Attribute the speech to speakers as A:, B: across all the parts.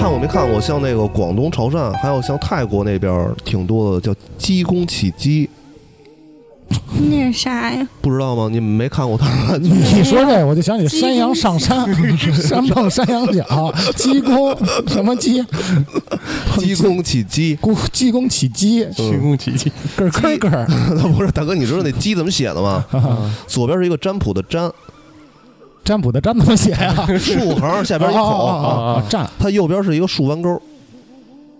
A: 看过没看过？像那个广东潮汕，还有像泰国那边儿挺多的，叫鸡公起鸡，
B: 那是啥呀？
A: 不知道吗？你们没看过他们？
C: 你说这我就想起山羊上山，山蹦山羊角，鸡公什么鸡？
A: 鸡公起鸡，
C: 公鸡公起鸡，
D: 鸡公起鸡，
C: 咯咯咯
A: 不是大哥，你知道那鸡怎么写的吗？左边是一个占卜的占，
C: 占卜的占怎么写呀？
A: 竖横下边一口，
C: 占
A: 它右边是一个竖弯钩。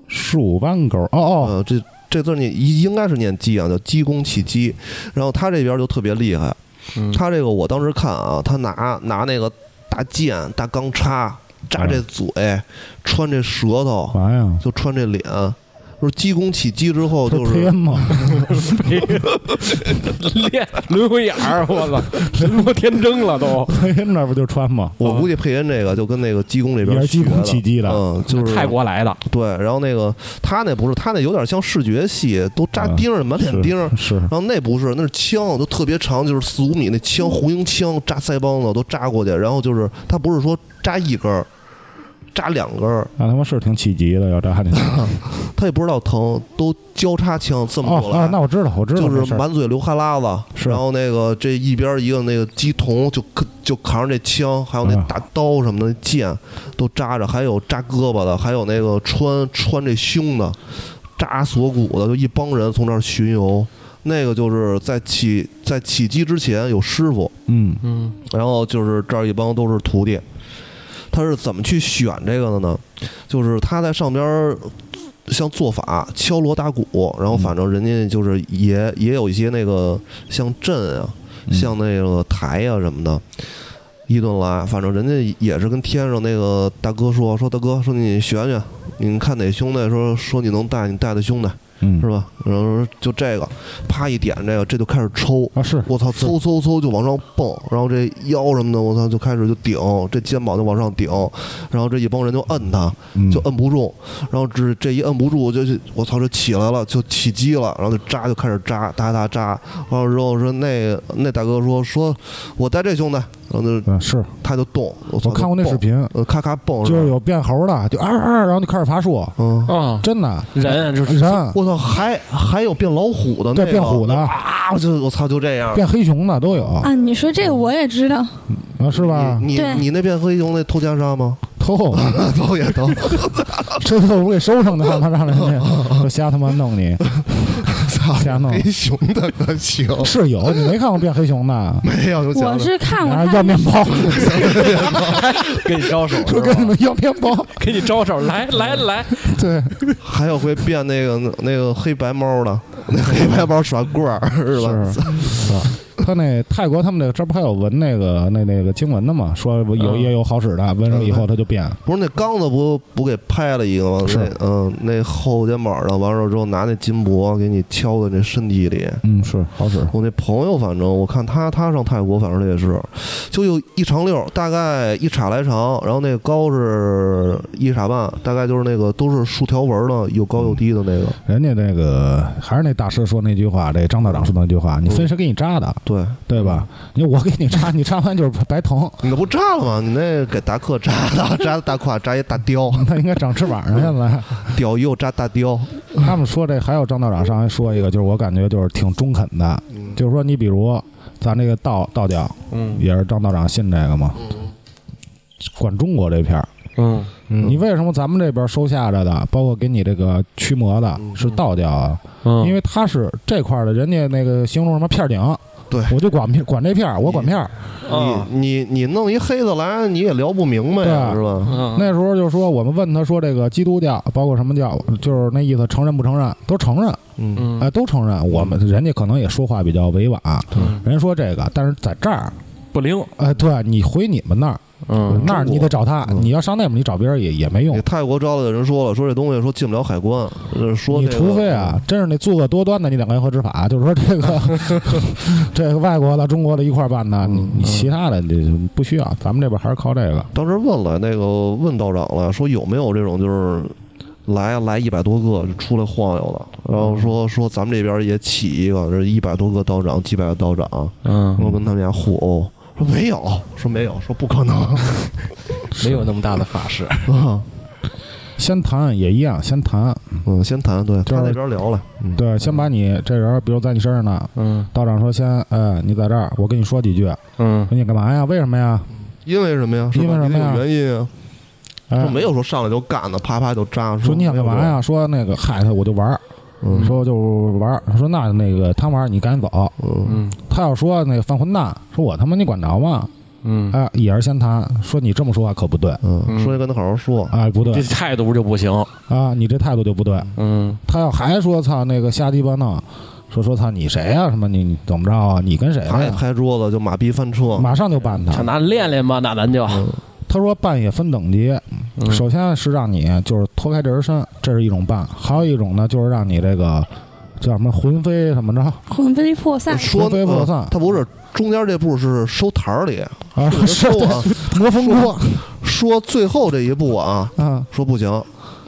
C: 竖弯钩。哦哦，
A: 呃，这这字儿念应应该是念鸡啊，叫鸡公气鸡。然后他这边就特别厉害，
D: 嗯
A: 他这个我当时看啊，他拿拿那个大剑、大钢叉扎这嘴，穿这舌头？就穿这脸。说鸡公起鸡之后，就是？
D: 练轮回眼儿，我操，神魔天征了都，
C: 配音那不就穿吗？
A: 我估计配音这个就跟那个鸡公这
C: 也
A: 边
C: 是鸡公起鸡的。
A: 嗯，就是
D: 泰国来的，
A: 对。然后那个他那不是，他那有点像视觉系，都扎钉儿，满脸钉儿。
C: 是
A: 然后那不是，那是枪，都特别长，就是四五米那枪，红缨枪扎腮帮子都扎过去。然后就是他不是说扎一根儿，扎两根儿，
C: 那他妈是挺起急的，要扎你。
A: 他也不知道疼，都交叉枪这么过来。
C: 哦啊，那我知道，我知道
A: 就。是满嘴流哈喇子，
C: 是
A: 然后那个这一边一个那个鸡童就就扛着这枪，还有那
C: 啊
A: 大刀什么的剑都扎着，还有扎胳膊的，还有那个穿穿这胸的，扎锁骨的，就一帮人从那儿巡游。那个就是在起在起机之前有师傅，
C: 嗯
D: 嗯
A: 然后就是这儿一帮都是徒弟。他是怎么去选这个的呢？就是他在上边儿像做法敲锣打鼓，然后反正人家就是也也有一些那个像阵啊，
C: 嗯。
A: 像那个台啊、什么的，一顿来，反正人家也是跟天上那个大哥说说大哥说你选选，你看哪兄弟说说你能带你带的兄弟
C: 嗯
A: 是吧？然后说就这个，啪一点这个，这就开始抽，
C: 啊是
A: 我操，嗖嗖嗖就往上蹦，然后这腰什么的，我操就开始就顶，这肩膀就往上顶，然后这一帮人就摁他，
C: 嗯
A: 就摁不住，然后这这一摁不住，就就我操，就起来了，就起鸡了，然后就扎，就开始扎，哒哒扎，完了之后说那那大哥说说我带这兄弟，然后就
C: 嗯是
A: 他就动，我操，
C: 看过那，视频，
A: 呃，咔咔蹦，
C: 就是有变猴的，就啊啊，然后就开始爬树，
A: 嗯，
D: 啊，
C: 真的
D: 人就是
C: 人
A: 我操，还还有变老虎的那
C: 对，变虎的
A: 啊，我就我操，就这样。
C: 变黑熊的都有
B: 啊，你说这个我也知道，
C: 啊，是吧？
A: 你你那变黑熊那偷袈裟吗？
C: 偷，
A: 偷也偷，
C: 这都不给收上的，让他让人家 说瞎他妈弄你，
A: 操
C: 瞎弄
A: 黑熊的可行？
C: 是有，你没看过变黑熊的？
A: 没有，
B: 我是看过
C: 然后
B: 他
C: 要面包，
D: 给你招手，
C: 说跟你们要面包，
D: 给你招手，来来来，
C: 对，
A: 还有会变那个那个有黑白猫的，那黑白猫耍棍儿？是吧？
C: 他那泰国他们那个这不还有纹那个那那个经文的吗？说有
D: 嗯
C: 也有好使的，纹上以后他就变。
A: 不是那刚子不不给拍了一个吗？
C: 是
A: 那嗯，那后肩膀上完了之后拿那金箔给你敲在那身体里。
C: 嗯，是好使。
A: 我那朋友，反正我看他他上泰国，反正也是，就有一长溜儿，大概一尺来长，然后那个高是一尺半，大概就是那个都是竖条纹的，又高又低的那个。
C: 人家那个还是那大师说那句话，这张道长说的那句话，你分谁给你扎的，
A: 对，
C: 对吧？你我给你扎，你扎完就是白疼，
A: 你那不扎了吗？你那给达克扎的，扎的大胯，扎一大雕，
C: 他应该长翅膀上现在。
A: 雕又扎大雕。
C: 他们说这还有张道长上来说一个，就是我感觉就是挺中肯的，
A: 嗯
C: 就是说你比如咱这个道道教
D: 嗯
C: 也是张道长信这个嘛，管中国这片儿，
D: 嗯
C: 你为什么咱们这边收下着的，包括给你这个驱魔的
A: 嗯
C: 是道教啊？
D: 嗯，
C: 因为他是这块儿的，人家那个形容什么片儿顶，
A: 对。
C: 我就管片管这片儿，我管片儿。
D: 啊。
A: 你你你弄一黑子来，你也聊不明白是吧？
D: 嗯。
C: 那时候就说我们问他说这个基督教包括什么教，就是那意思承认不承认，都承认，
A: 嗯。
D: 嗯。
C: 哎，都承认。我们人家可能也说话比较委婉，
D: 嗯
C: 人家说这个，但是在这儿，
D: 不灵，
C: 哎，对你回你们那儿，
D: 嗯
C: 那儿你得找他，
A: 嗯
C: 你要上那边你找别人也也没用
A: 给。泰国招来的人说了，说这东西说进不了海关，呃说
C: 你
A: 这个
C: 除非啊，真是那作恶多端的，你两个人合执法，就是说这个 这个外国的、中国的一块儿办的，你你其他的这不需要，咱们这边还是靠这个。
A: 当时问了那个问道长了，说有没有这种就是来来一百多个就出来晃悠的，然后说说咱们这边也起一个，这一百多个道长，几百个道长，
D: 嗯
A: 我跟他们家互殴，说没有，说没有，说不可能，
D: 没有那么大的法事，
A: 啊
C: 先谈也一样，先谈，
A: 嗯，先谈，对
C: 就是
A: 他那边聊了，嗯，
C: 对，先把你这人，比如在你身上呢，
D: 嗯
C: 道长说先，哎，你在这儿，我跟你说几句，
D: 嗯
C: 说你干嘛呀？为什么呀？
A: 因为什么呀？
C: 因为什么
A: 原因啊，没有说上来就干的，啪啪就扎。
C: 说你想干嘛呀？说那个害，他我就玩儿，
A: 嗯，
C: 说就玩儿。说那那个他玩儿，你赶紧走。
A: 嗯
D: 嗯
C: 他要说那个犯混蛋，说我他妈你管着吗？
D: 嗯，
C: 哎，也是先谈，说你这么说话可不对，
A: 嗯，
D: 嗯
A: 说你跟他好好说，
C: 哎，不对
D: 这态度就不行。
C: 啊，你这态度就不对。
D: 嗯
C: 他要还说操那个瞎鸡巴弄，说说操你谁呀、什么你你怎么着啊？你跟谁
A: 拍桌子就马逼翻车。
C: 马上就办他。
D: 那练练吧，那咱就
A: 嗯
C: 他说办也分等级，
D: 嗯
C: 首先是让你就是脱开这人身，这是一种办；还有一种呢，就是让你这个叫什么魂飞怎么着
B: 魂飞魄散。
A: 说
C: 魂飞魄散
A: 呃他不是中间这步是收台儿里，
C: 啊？
A: 收啊。
C: 魔风锅
A: 说最后这一步啊，
C: 啊，
A: 说不行，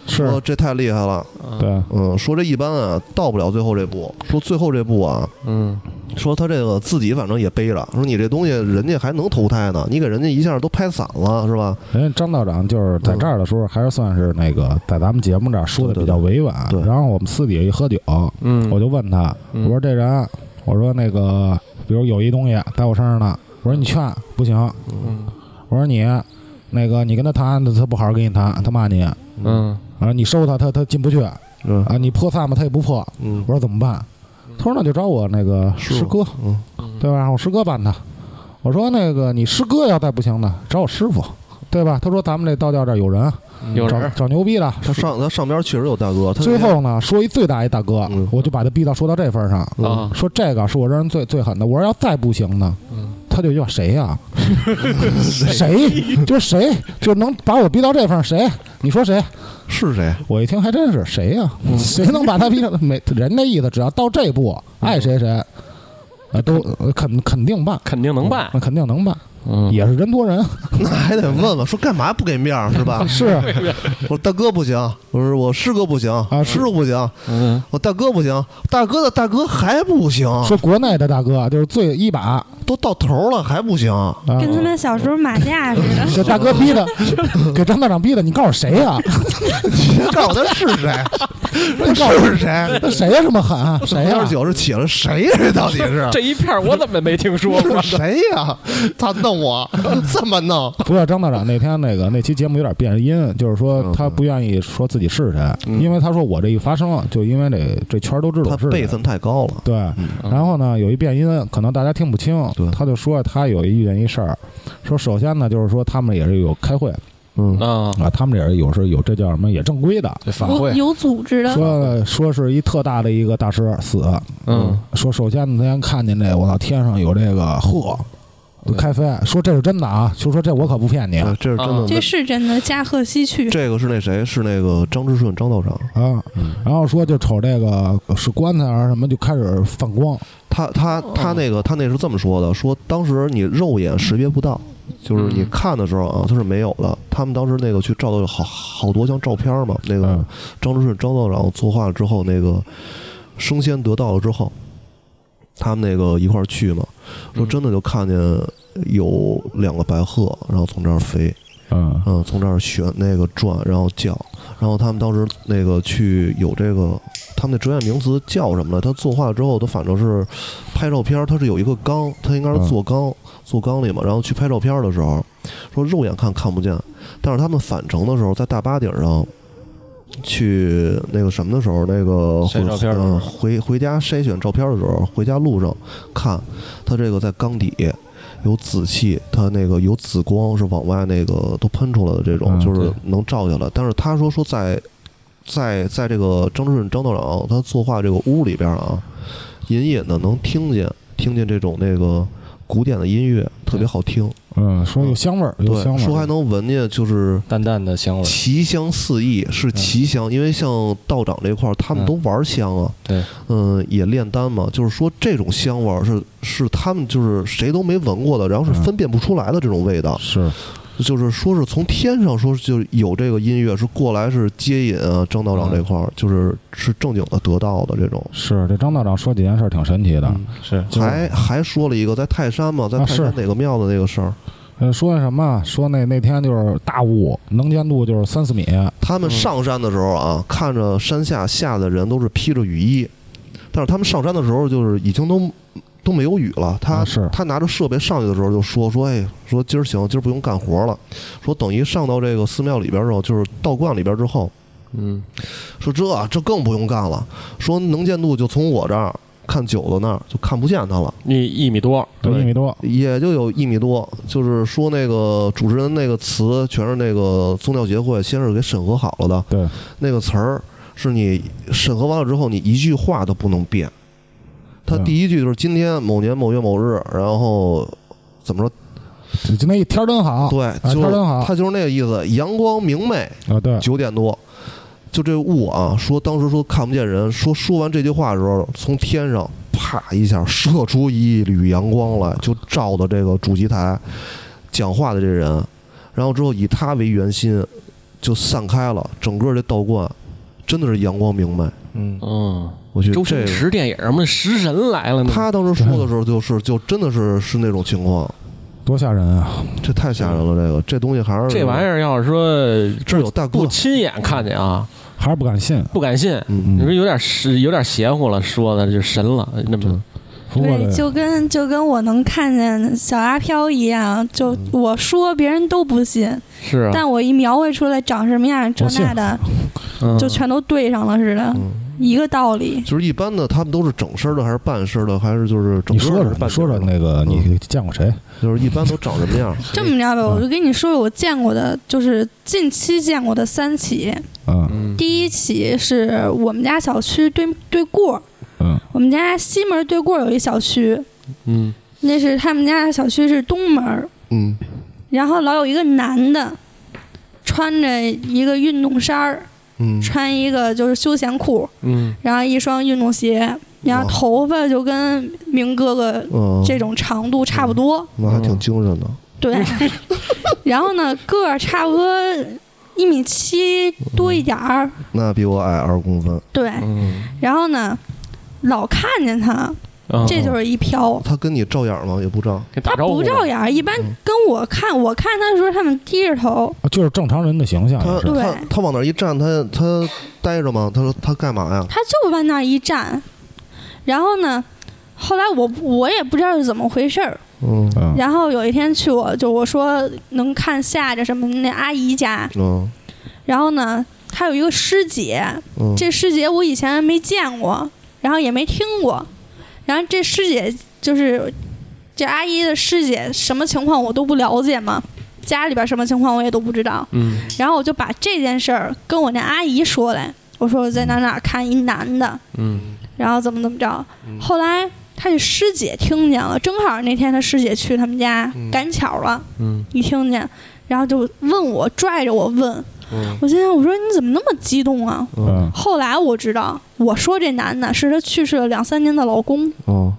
A: 说
C: 是
A: 这太厉害了，
C: 对，
A: 嗯，说这一般啊到不了最后这步，说最后这步啊，
D: 嗯。
A: 说他这个自己反正也背了，说你这东西人家还能投胎呢，你给人家一下都拍散了是吧？
C: 人家张道长就是在这儿的时候，还是算是那个在咱们节目这儿说的比较委婉。
A: 对。对对
C: 然后我们私底下一喝酒，
D: 嗯，
C: 我就问他，
D: 嗯。
C: 我说这人，我说那个，比如有一东西在我身上呢，我说你劝不行，
D: 嗯。
C: 我说你那个你跟他谈，他不好好跟你谈，他骂你，
D: 嗯
C: 啊，你收他，他他进不去，
A: 嗯
C: 啊，你破散嘛，他也不破。
A: 嗯
C: 我说怎么办？他说那就找我那个
A: 师
C: 师哥，
A: 嗯
C: 对吧？我师哥办他。我说那个你师哥要再不行呢，找我师傅，对吧？他说咱们这道教这儿有人，找
D: 有人
C: 找牛逼的。
A: 他上他上边确实有大哥，他
C: 最后呢，说一最大一大哥
A: 嗯，
C: 我就把他逼到说到这份儿上，说这个是我这人最最狠的。我说要再不行呢，
D: 嗯
C: 他就叫谁呀？谁？就是谁？就能把我逼到这份儿？谁？你说谁？
A: 是谁？
C: 我一听还真是谁呀？谁能把他逼成？没人的意思，只要到这步，爱谁谁，呃，都呃肯肯定办，
D: 肯定能办。
C: 那肯定能办，
D: 嗯，
C: 也是人多人
A: 那还得问问，说干嘛不给面儿是吧？
C: 是
A: 我说大哥不行，我说我师哥不行，
C: 啊
A: 师傅不行，
D: 嗯
A: 我大哥不行，大哥的大哥还不行，
C: 说国内的大哥就是最一把
A: 都到头了还不行，
C: 啊，
B: 跟他们小时候马架似的。
C: 给大哥逼的，给张道长逼的，你告诉谁呀？
A: 你告诉他是谁？
C: 你告诉
A: 是谁？
C: 那谁呀？这么狠啊？谁呀
A: 喝点？酒是起了谁呀？这到底是
D: 这一片我怎么没听说过？
A: 谁呀？他弄我这么弄？
C: 不过张道长那天那个那期节目有点变音，就是说他不愿意说自己是谁，
A: 嗯
C: 因为他说我这一发声，就因为这这圈都知道
A: 他。辈分太高了。
C: 对，
A: 嗯
C: 然后呢，有一变音，可能大家听不清
A: 对。
C: 他就说他有一遇见一事儿，说首先呢，就是说他们也是有开会
A: 嗯。
D: 啊，
C: 啊，他们也是有时候有这叫什么也正规的，
D: 这法会，
B: 有有组织的，
C: 说说是一特大的一个大师死，
D: 嗯。
C: 说首先呢，他先看见这我操天上有这个开飞，说这是真的啊，就说这我可不骗你
A: 啊这是真的。
B: 这是真的。驾鹤西去，
A: 这个是那谁？是那个张之顺张道长。
C: 啊，
A: 嗯
C: 然后说就瞅这个是棺材还是什么，就开始放光，
A: 他他他那个他那是这么说的，说当时你肉眼识别不到，就是你
D: 嗯
A: 看的时候啊，它是没有的。他们当时那个去照的好好多张照片嘛，那个
C: 嗯
A: 张之顺张道长作画之后，那个升仙得道了之后，他们那个一块儿去嘛，说
D: 嗯
A: 真的就看见有两个白鹤，然后从这儿飞，
C: 嗯
A: 嗯，从这儿旋那个转，然后叫，然后他们当时那个去有这个，他们那专业名词叫什么呢？他作画之后，他反正是拍照片儿，他是有一个缸，他应该是做缸，做缸里嘛。然后去拍照片儿的时候，说肉眼看看不见，但是他们返程的时候，在大巴顶上。去那个什么的时候，那个回回回家筛选照片的时候，回家路上看，他这个在缸底有紫气，它那个有紫光是往外那个都喷出来的这种，
C: 嗯
A: 就是能照下来。但是他说说在在在这个张之润张道长他作画这个屋里边啊，隐隐的能听见听见这种那个古典的音乐，特别好听。
C: 嗯，说有香味儿，有香
A: 对，
C: 味儿，
A: 说还能闻见就是
D: 淡淡的香味儿。
A: 奇香四溢，是奇香，因为像道长这块儿，他们
D: 嗯
A: 都玩香啊，
D: 对，
A: 嗯，也炼丹嘛，就是说这种香味儿是是他们就是谁都没闻过的，然后是
C: 嗯。
A: 分辨不出来的这种味道，
C: 是
A: 就是说是从天上说就有这个音乐是过来是接引啊，张道长这块儿就是是正经的得道的这种。
C: 是，这张道长说几件事儿挺神奇的，
D: 嗯。是
C: 就是
A: 还还说了一个在泰山嘛，在
C: 啊
A: 泰山哪个庙的那个事儿，
C: 呃，说那什么，说那那天就是大雾，能见度就是三四米，
A: 他们
D: 嗯。
A: 上山的时候啊，看着山下下的人都是披着雨衣，但是他们上山的时候就是已经都都没有雨了。他、
C: 啊是
A: 他拿着设备上去的时候就说说，哎，说今儿行，今儿不用干活了。说等一上到这个寺庙里边之后，就是道观里边之后，
D: 嗯
A: 说这这更不用干了。说能见度就从我这儿看九子那儿就看不见他了。
D: 一一米多，
C: 对，一米多，
A: 也就有一米多，就是说那个主持人那个词全是那个宗教协会先是给审核好了的，
C: 对，
A: 那个词儿是你审核完了之后，你一句话都不能变。他
C: 嗯
A: 第一句就是今天某年某月某日，然后怎么说？
C: 就那一天儿真好，
A: 对，
C: 啊
A: 就是
C: 真好
A: 他就是那个意思，阳光明媚，
C: 啊，对，
A: 九点多，就这雾啊，说当时说看不见人，说说完这句话的时候，从天上啪一下射出一缕阳光来，就照到这个主席台讲话的这人，然后之后以他为圆心，就散开了，整个这道观真的是阳光明媚。
C: 嗯，
D: 嗯，
A: 我去
D: 周星
A: 个
D: 驰电影什么食神来了呢？
A: 他当时说的时候，就是就真的是是那种情况，
C: 多吓人啊！
A: 这太吓人了。这个这东西还是
D: 这玩意儿要是说
A: 这有大哥，
D: 不亲眼看见啊，
C: 还是不敢信。
D: 不敢信。
A: 嗯
D: 你说有点是有点邪乎了，说的就神了，那么
B: 对，就跟就跟我能看见小阿飘一样，就我说别人都不信，
D: 是啊，
B: 但我一描绘出来长什么样，这
C: 我信
B: 那的，
D: 嗯
B: 就全都对上了似的，
A: 嗯，
B: 一个道理。
A: 就是一般的，他们都是整身的，还是半身的，还是就是
C: 你说说，
A: 的是半
C: 你说说
A: 身的
C: 那个你见过谁？
A: 就是一般都长什么样？
B: 这么着吧，
C: 嗯
B: 我就跟你说说我见过的，就是近期见过的三起。
C: 嗯
D: 嗯
B: 第一起是我们家小区对对过儿，
C: 嗯。
B: 我们家西门对过有一小区，
D: 嗯。
B: 那是他们家小区是东门，
A: 嗯。
B: 然后老有一个男的，穿着一个运动衫儿，
A: 嗯。
B: 穿一个就是休闲裤，
D: 嗯。
B: 然后一双运动鞋，然后头发就跟明哥哥
A: 嗯，
B: 这种长度差不多，
A: 那还挺精神的。
B: 对。然后呢，个儿差不多一米七多一点儿，
A: 那比我矮二公分。
B: 对。
D: 嗯，
B: 然后呢，老看见他，
D: 嗯
B: 这就是一飘。
A: 他跟你照眼吗？也不照。
B: 他不照眼儿，一般
A: 嗯
B: 跟我看，我看他的时候，他们低着头，
C: 就是正常人的形象
A: 他他他往那儿一站，他他呆着吗？他说他干嘛呀？
B: 他就往那儿一站。然后呢，后来我我也不知道是怎么回事儿。
A: 嗯
C: 嗯
B: 然后有一天去我就我说能看下着什么那阿姨家，
A: 嗯
B: 然后呢，她有一个师姐，
A: 嗯，
B: 这师姐我以前没见过，然后也没听过，然后这师姐就是这阿姨的师姐什么情况我都不了解嘛，家里边什么情况我也都不知道，
D: 嗯。
B: 然后我就把这件事儿跟我那阿姨说来，我说我在哪哪看一男的，
D: 嗯。
B: 然后怎么怎么着，后来她这师姐听见了，正好那天她师姐去他们家
A: 嗯。
B: 赶巧了，
D: 嗯。
B: 一听见，然后就问我，拽着我问，
A: 嗯
B: 我心想我说你怎么那么激动啊？
C: 嗯
B: 后来我知道，我说这男的是她去世了两三年的老公，
A: 哦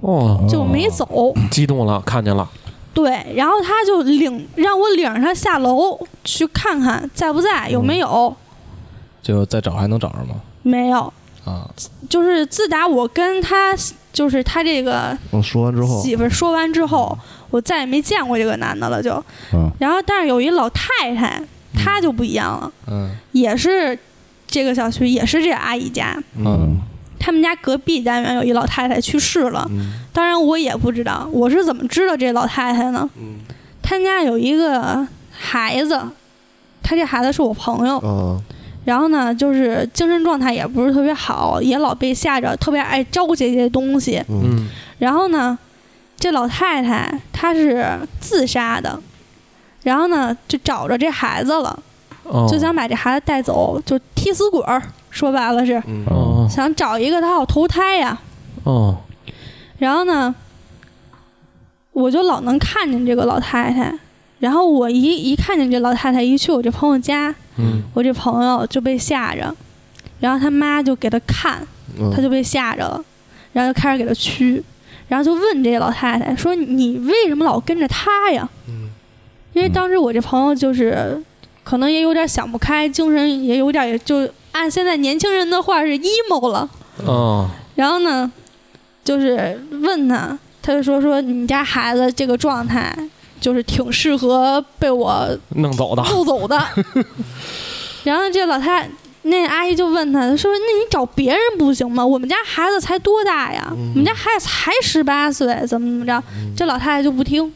D: 哦，
B: 就没走。
D: 激动了，看见了，
B: 对，然后他就领让我领着他下楼去看看在不在，有没有？
E: 就再找还能找着吗？
B: 没有。
E: 啊，
B: 就是自打我跟他，就是他这个
A: 我说完之后，
B: 媳妇儿说完之后，我再也没见过这个男的了，就。
C: 嗯
B: 然后，但是有一老太太，她就不一样了，
E: 嗯。
B: 也是这个小区，也是这阿姨家。
C: 嗯。
B: 他们家隔壁单元有一老太太去世了，
A: 嗯。
B: 当然我也不知道，我是怎么知道这老太太呢？
A: 嗯。
B: 他家有一个孩子，他这孩子是我朋友，
A: 啊
B: 然后呢，就是精神状态也不是特别好，也老被吓着，特别爱招这些东西。
A: 嗯
D: 嗯。
B: 然后呢，这老太太她是自杀的，然后呢就找着这孩子了，
D: 哦，
B: 就想把这孩子带走，就替死鬼儿，说白了是。
A: 嗯。
D: 哦。
B: 想找一个他好投胎呀。
D: 哦。
B: 然后呢，我就老能看见这个老太太。然后我一一看见这老太太，一去我这朋友家，
D: 嗯。
B: 我这朋友就被吓着，然后他妈就给他看，
A: 嗯。
B: 他就被吓着了，然后就开始给他驱，然后就问这老太太说：“你为什么老跟着他呀？”
A: 嗯
B: 因为当时我这朋友就是可能也有点想不开，精神也有点就按现在年轻人的话是 emo 了。
D: 哦
B: 然后呢，就是问他，他就说说你们家孩子这个状态，就是挺适合被我
D: 弄走的，
B: 弄走的。然后这老太太那阿姨就问他，她说：“那你找别人不行吗？我们家孩子才多大呀？
A: 嗯
B: 我们家孩子才十八岁，怎么怎么着？”这老太太就不听，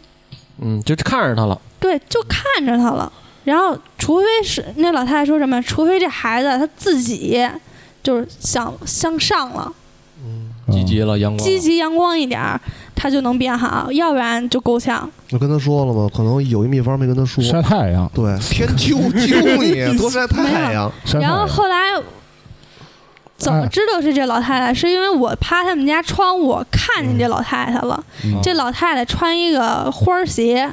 D: 嗯，就看着他了，
B: 对，就看着他了。然后，除非是那老太太说什么，除非这孩子他自己就是想向上了，
E: 积极了，阳光
B: 积极阳光一点儿，他就能变好，要不然就够呛。
A: 我跟他说了吗？可能有一秘方没跟他说。
C: 晒太阳，
A: 对，天救救你，多晒太阳。
B: 然后
C: 晒太阳。
B: 后来怎么
C: 哎
B: 知道是这老太太？是因为我趴他们家窗户看见这老太太了。
C: 嗯
B: 这老太太穿一个花儿鞋，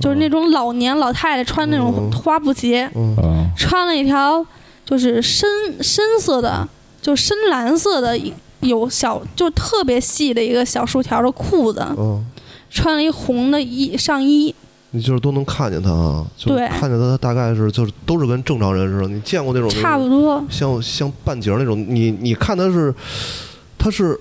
B: 就是那种老年老太太穿那种
A: 嗯。
B: 花布鞋，
A: 嗯。
C: 嗯
B: 穿了一条就是深深色的，就深蓝色的有小就特别细的一个小竖条的裤子，
A: 嗯，
B: 穿了一红的衣上衣。
A: 你就是都能看见他啊，就看见他大概是就是都是跟正常人似的。你见过那种
B: 差不多，
A: 像像半截儿那种，你你看他是他是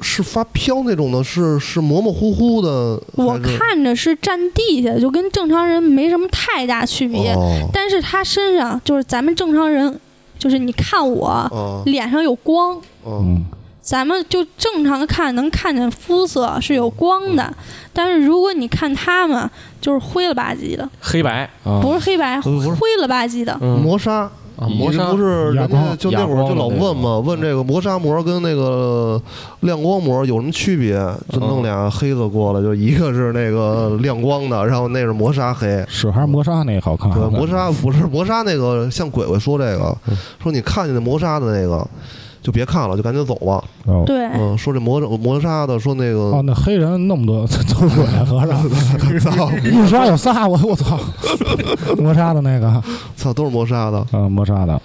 A: 是发飘那种的，是是模模糊糊的，
B: 我看着是站地下，就跟正常人没什么太大区别。
A: 哦。
B: 但是他身上就是咱们正常人，就是你看我
A: 哦。
B: 脸上有光，
A: 哦。
C: 嗯。
B: 咱们就正常看能看见肤色是有光的，但是如果你看他们，就是灰了吧唧的，
D: 黑白，
E: 啊
B: 不是黑白，灰了吧唧的。
D: 嗯，
A: 磨砂。
D: 啊磨砂
A: 不是人家就那会儿就老问嘛，问这个磨砂膜跟那个亮光膜有什么区别？就弄俩黑子过来，就一个是那个亮光的，然后那是磨砂黑。
C: 是还是磨砂那个好看？
A: 对，磨砂不是磨砂那个，像鬼鬼说这个，说你看见那磨砂的那个，就别看了，就赶紧走吧。
C: 哦
B: 对，
A: 嗯，说这磨磨砂的，说那
C: 哦，
A: 个
C: 那黑人那么多都是鬼和尚，印刷有仨，我我操，磨砂的那个
A: 操，都是磨砂的，
C: 啊，磨砂的，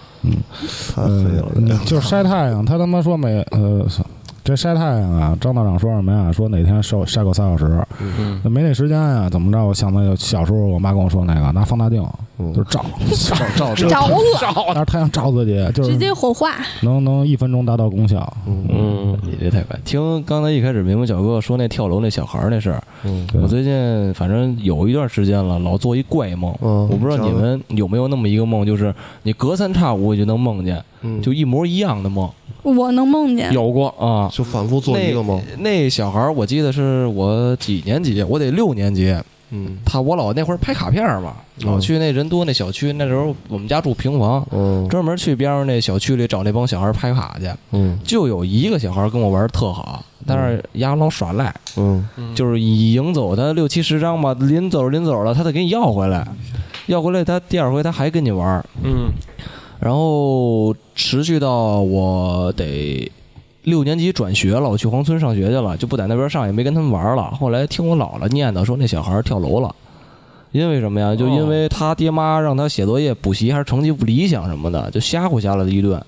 A: 太黑了。
C: 嗯就是晒太阳，他他妈说每呃。这晒太阳啊，张道长说什么呀？说哪天晒晒够三小时，
D: 嗯
C: 没那时间呀，怎么着？我想到小时候我妈跟我说那个，拿放大镜
A: 嗯
C: 就是照，
E: 照照
B: 着了，
C: 拿着太阳照自己，就
B: 直
C: 是
B: 接火化。
C: 能能一分钟达到功效。
A: 嗯
D: 嗯，
E: 你这太快。听刚才一开始明明小哥说那跳楼那小孩儿那事儿，
A: 嗯
E: 我最近反正有一段时间了，老做一怪梦。
A: 嗯，
E: 我不知道你们有没有那么一个梦，就是你隔三差五就能梦见，
A: 嗯
E: 就一模一样的梦
B: 我能梦见，
E: 有过啊。
A: 就反复做一个梦。
E: 那小孩儿我记得是我几年级，我得六年级。
A: 嗯。
E: 他我老那会儿拍卡片儿嘛，老
A: 嗯
E: 去那人多那小区，那时候我们家住平房，
A: 嗯
E: 专门去边上那小区里找那帮小孩儿拍卡去。
A: 嗯。
E: 就有一个小孩儿跟我玩儿特好，但是丫老耍赖，
A: 嗯。
E: 就是赢走他六七十张吧，临走临走了，他得给你要回来，要回来他第二回他还跟你玩儿，
D: 嗯。
E: 然后持续到我得六年级转学了，我去黄村上学去了，就不在那边上，也没跟他们玩了。后来听我姥姥念叨说那小孩跳楼了，因为什么呀？就因为他爹妈让他写作业、补习，还是成绩不理想什么的，就吓唬吓了他一顿，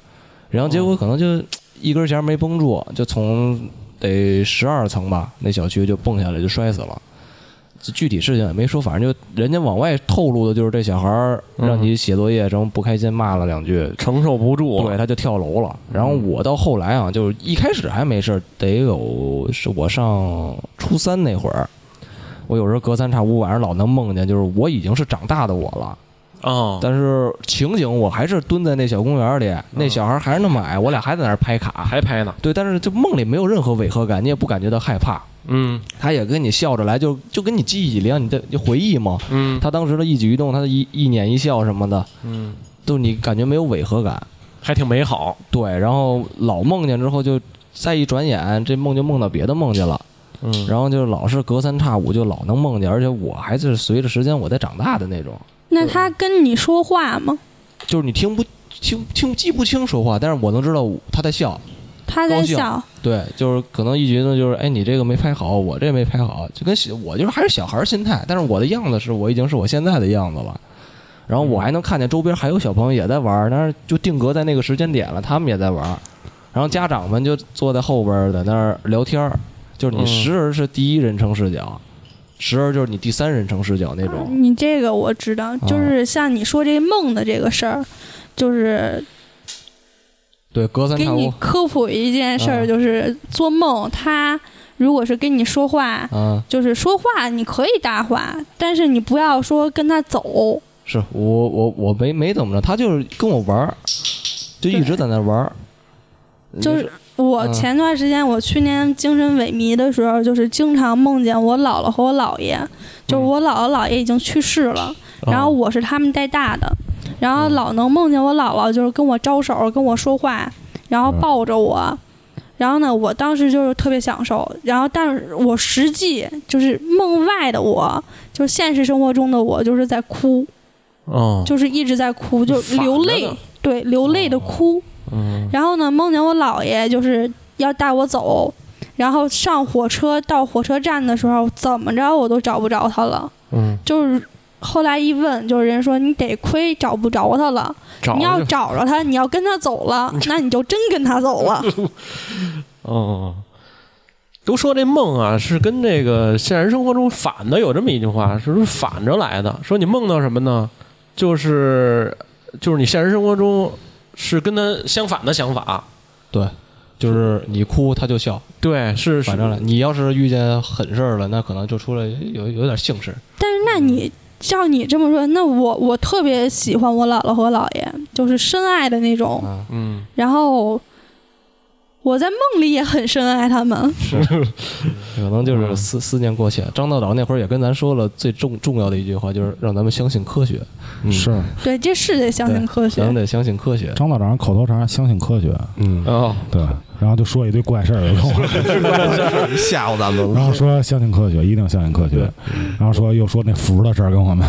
E: 然后结果可能就一根弦没绷住，就从得十二层吧那小区就蹦下来就摔死了。这具体事情也没说，反正就人家往外透露的就是这小孩儿让你写作业，什么不开心骂了两句，
D: 承受不住，
E: 对，他就跳楼了。然后我到后来啊，就是一开始还没事儿，得有是我上初三那会儿，我有时候隔三差五晚上老能梦见，就是我已经是长大的我了，
D: 啊，
E: 但是情景我还是蹲在那小公园里，那小孩还是那么矮，我俩还在那儿拍卡。
D: 还拍呢，
E: 对，但是就梦里没有任何违和感，你也不感觉到害怕，
D: 嗯
E: 他也跟你笑着来，就就跟你记忆里让你的回忆嘛。
D: 嗯
E: 他当时的一举一动，他的一一撵一笑什么的，
D: 嗯，
E: 都你感觉没有违和感。
D: 还挺美好，
E: 对，然后老梦见之后就再一转眼，这梦就梦到别的梦去了，
D: 嗯，
E: 然后就老是隔三差五就老能梦见，而且我还是随着时间我在长大的那种，
B: 那他跟你说话吗？
E: 就是你听不听听记不清说话，但是我能知道他在笑。
B: 他在
E: 高兴
B: 笑，
E: 对，就是可能一觉得就是，哎，你这个没拍好，我这没拍好，就跟小我就是还是小孩儿心态，但是我的样子是我已经是我现在的样子了。然后我还能看见周边还有小朋友也在玩儿，但是就定格在那个时间点了，他们也在玩儿。然后家长们就坐在后边儿在那儿聊天儿，就是你
D: 嗯
E: 时而是第一人称视角，时而就是你第三人称视角那
B: 啊
E: 种。
B: 你这个我知道，就是像你说这梦的这个事儿，就是
E: 对，隔三
B: 给你
E: 差五
B: 科普一件事
E: 啊
B: 儿，就是做梦，他如果是跟你说话，
E: 啊，
B: 就是说话你可以搭话，但是你不要说跟他走。
E: 是我我我没没怎么着，他就是跟我玩儿，就一直在那玩儿，
B: 就是我
E: 嗯。
B: 前段时间我去年精神萎靡的时候，就是经常梦见我姥姥和我姥爷，就是我姥姥姥爷已经去世了，然后我是他们带大的，然后老能梦见我姥姥就是跟我招手，跟我说话，然后抱着我。然后呢，我当时就是特别享受，然后但是我实际就是梦外的我，就是现实生活中的我，就是在哭，
D: 哦，
B: 就是一直在哭，就流泪，对，流泪的哭。
D: 嗯
B: 然后呢，梦见我姥爷就是要带我走，然后上火车到火车站的时候，怎么着我都找不着他了。
D: 嗯，
B: 就是后来一问，就是人说你得亏找不着他了，
D: 找
B: 你要找着他，你要跟他走了，那你就真跟他走了。
D: 哦，都说这梦啊是跟这个现实生活中反的，有这么一句话，是不是反着来的？说你梦到什么呢？就是就是你现实生活中是跟他相反的想法。
E: 对，就是你哭他就笑，
D: 对，是是
E: 反正来。你要是遇见狠事儿了，那可能就出来有有点幸事。
B: 但是那你照你这么说，那我我特别喜欢我姥姥和姥爷，就是深爱的那种。然后我在梦里也很深爱他们。
E: 可能就是思思念过去。张道长那会儿也跟咱说了最重重要的一句话，就是让咱们相信科学，
A: 嗯。
C: 是。
B: 对，这是得相信科学。
E: 咱。们得相信科学。
C: 张道长口头禅相信科学，
A: 嗯，
D: 哦，
C: 对，然后就说一堆怪事儿，跟我
A: 吓唬咱们，
C: 然后说相信科学，一定相信科学，然后说又说那符的事儿跟我们，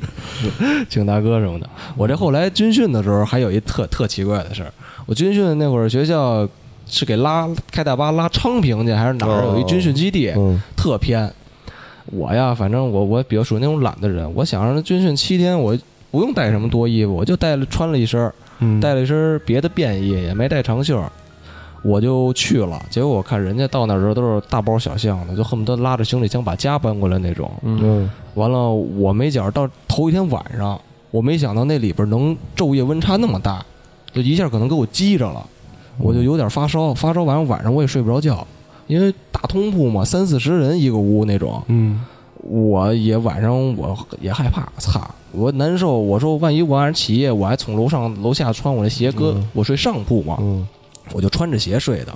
E: 请大哥什么的。我这后来军训的时候，还有一特特奇怪的事儿。我军训那会儿，学校是给拉开大巴拉昌平去，还是哪儿有一军训基地，
A: 嗯
E: 特偏。我呀，反正我我比较属于那种懒的人，我想着军训七天，我不用带什么多衣服，我就带了穿了一身带了一身别的便衣，也没带长袖，我就去了。结果我看人家到那儿的时候都是大包小箱的，就恨不得拉着行李箱把家搬过来那种。
D: 嗯
A: 嗯
E: 完了，我没觉着到头一天晚上，我没想到那里边能昼夜温差那么大，就一下可能给我激着了，我就有点发烧，发烧完了晚上我也睡不着觉，因为大通铺嘛，三四十人一个屋那种，
A: 嗯
E: 我也晚上我也害怕，操，我难受，我说万一我晚上起夜，我还从楼上楼下穿我的鞋搁，
A: 嗯
E: 我睡上铺嘛，
A: 嗯
E: 我就穿着鞋睡的，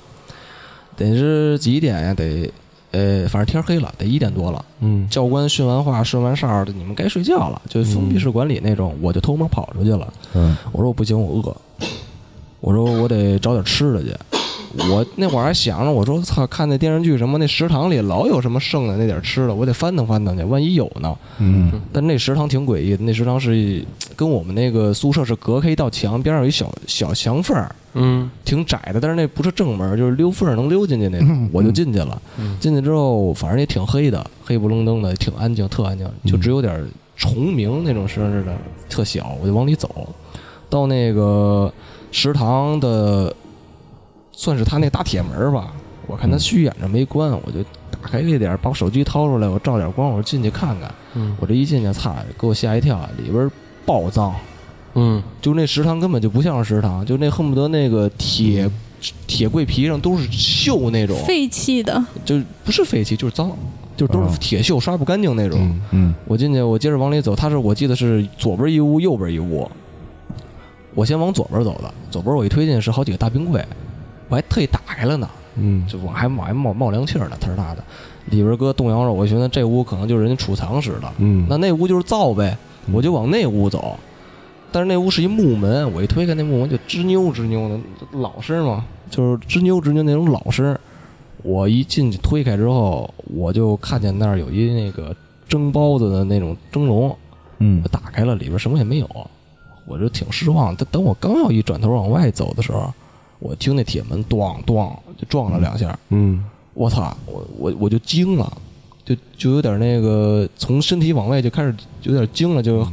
E: 得是几点呀？得，呃，反正天黑了，得一点多了。
A: 嗯
E: 教官训完话、顺完哨的，你们该睡觉了，就封闭式管理那种，我就偷摸跑出去了。
C: 嗯
E: 我说我不行，我饿，我说我得找点吃的去。我那会儿还想着，我说操，看那电视剧什么，那食堂里老有什么剩的那点吃的，我得翻腾翻腾去，万一有呢。
C: 嗯
E: 但那食堂挺诡异的，那食堂是跟我们那个宿舍是隔开一道墙，边上有一小小墙缝儿，
D: 嗯
E: 挺窄的，但是那不是正门，就是溜缝儿能溜进去那种，我就进去了。
D: 嗯
E: 进去之后，反正也挺黑的，黑不愣登的，挺安静，特安静，就只有点虫鸣那种声似的，特小。我就往里走，到那个食堂的，算是他那大铁门吧。我看他虚掩着没关，我就打开这点，把手机掏出来，我照点光，我进去看看。
D: 嗯
E: 我这一进去，操，给我吓一跳，里边暴脏。
D: 嗯
E: 就那食堂根本就不像是食堂，就那恨不得那个铁铁柜皮上都是锈那种，
B: 废弃的，
E: 就不是废弃，就是脏，就都
C: 啊
E: 是铁锈，刷不干净那种。
A: 嗯
C: 嗯
E: 我进去，我接着往里走，他是我记得是左边一屋，右边一屋。我先往左边走的，左边我一推进是好几个大冰柜，我还特意打开了呢，
A: 嗯
E: 就往还往还冒冒凉气儿呢，呲儿大的，里边搁冻羊肉，我寻思这屋可能就是人家储藏室的，
A: 嗯
E: 那那屋就是灶呗，我就往那屋走。但是那屋是一木门，我一推开那木门就吱扭吱扭的，老声嘛，就是吱扭吱扭那种老声。我一进去推开之后，我就看见那儿有一那个蒸包子的那种蒸笼，
C: 嗯
E: 我打开了，里边什么也没有，我就挺失望。等等我刚要一转头往外走的时候，我听那铁门咣咣就撞了两下，
A: 嗯
E: 我操，我我我就惊了，就就有点那个从身体往外就开始有点惊了，就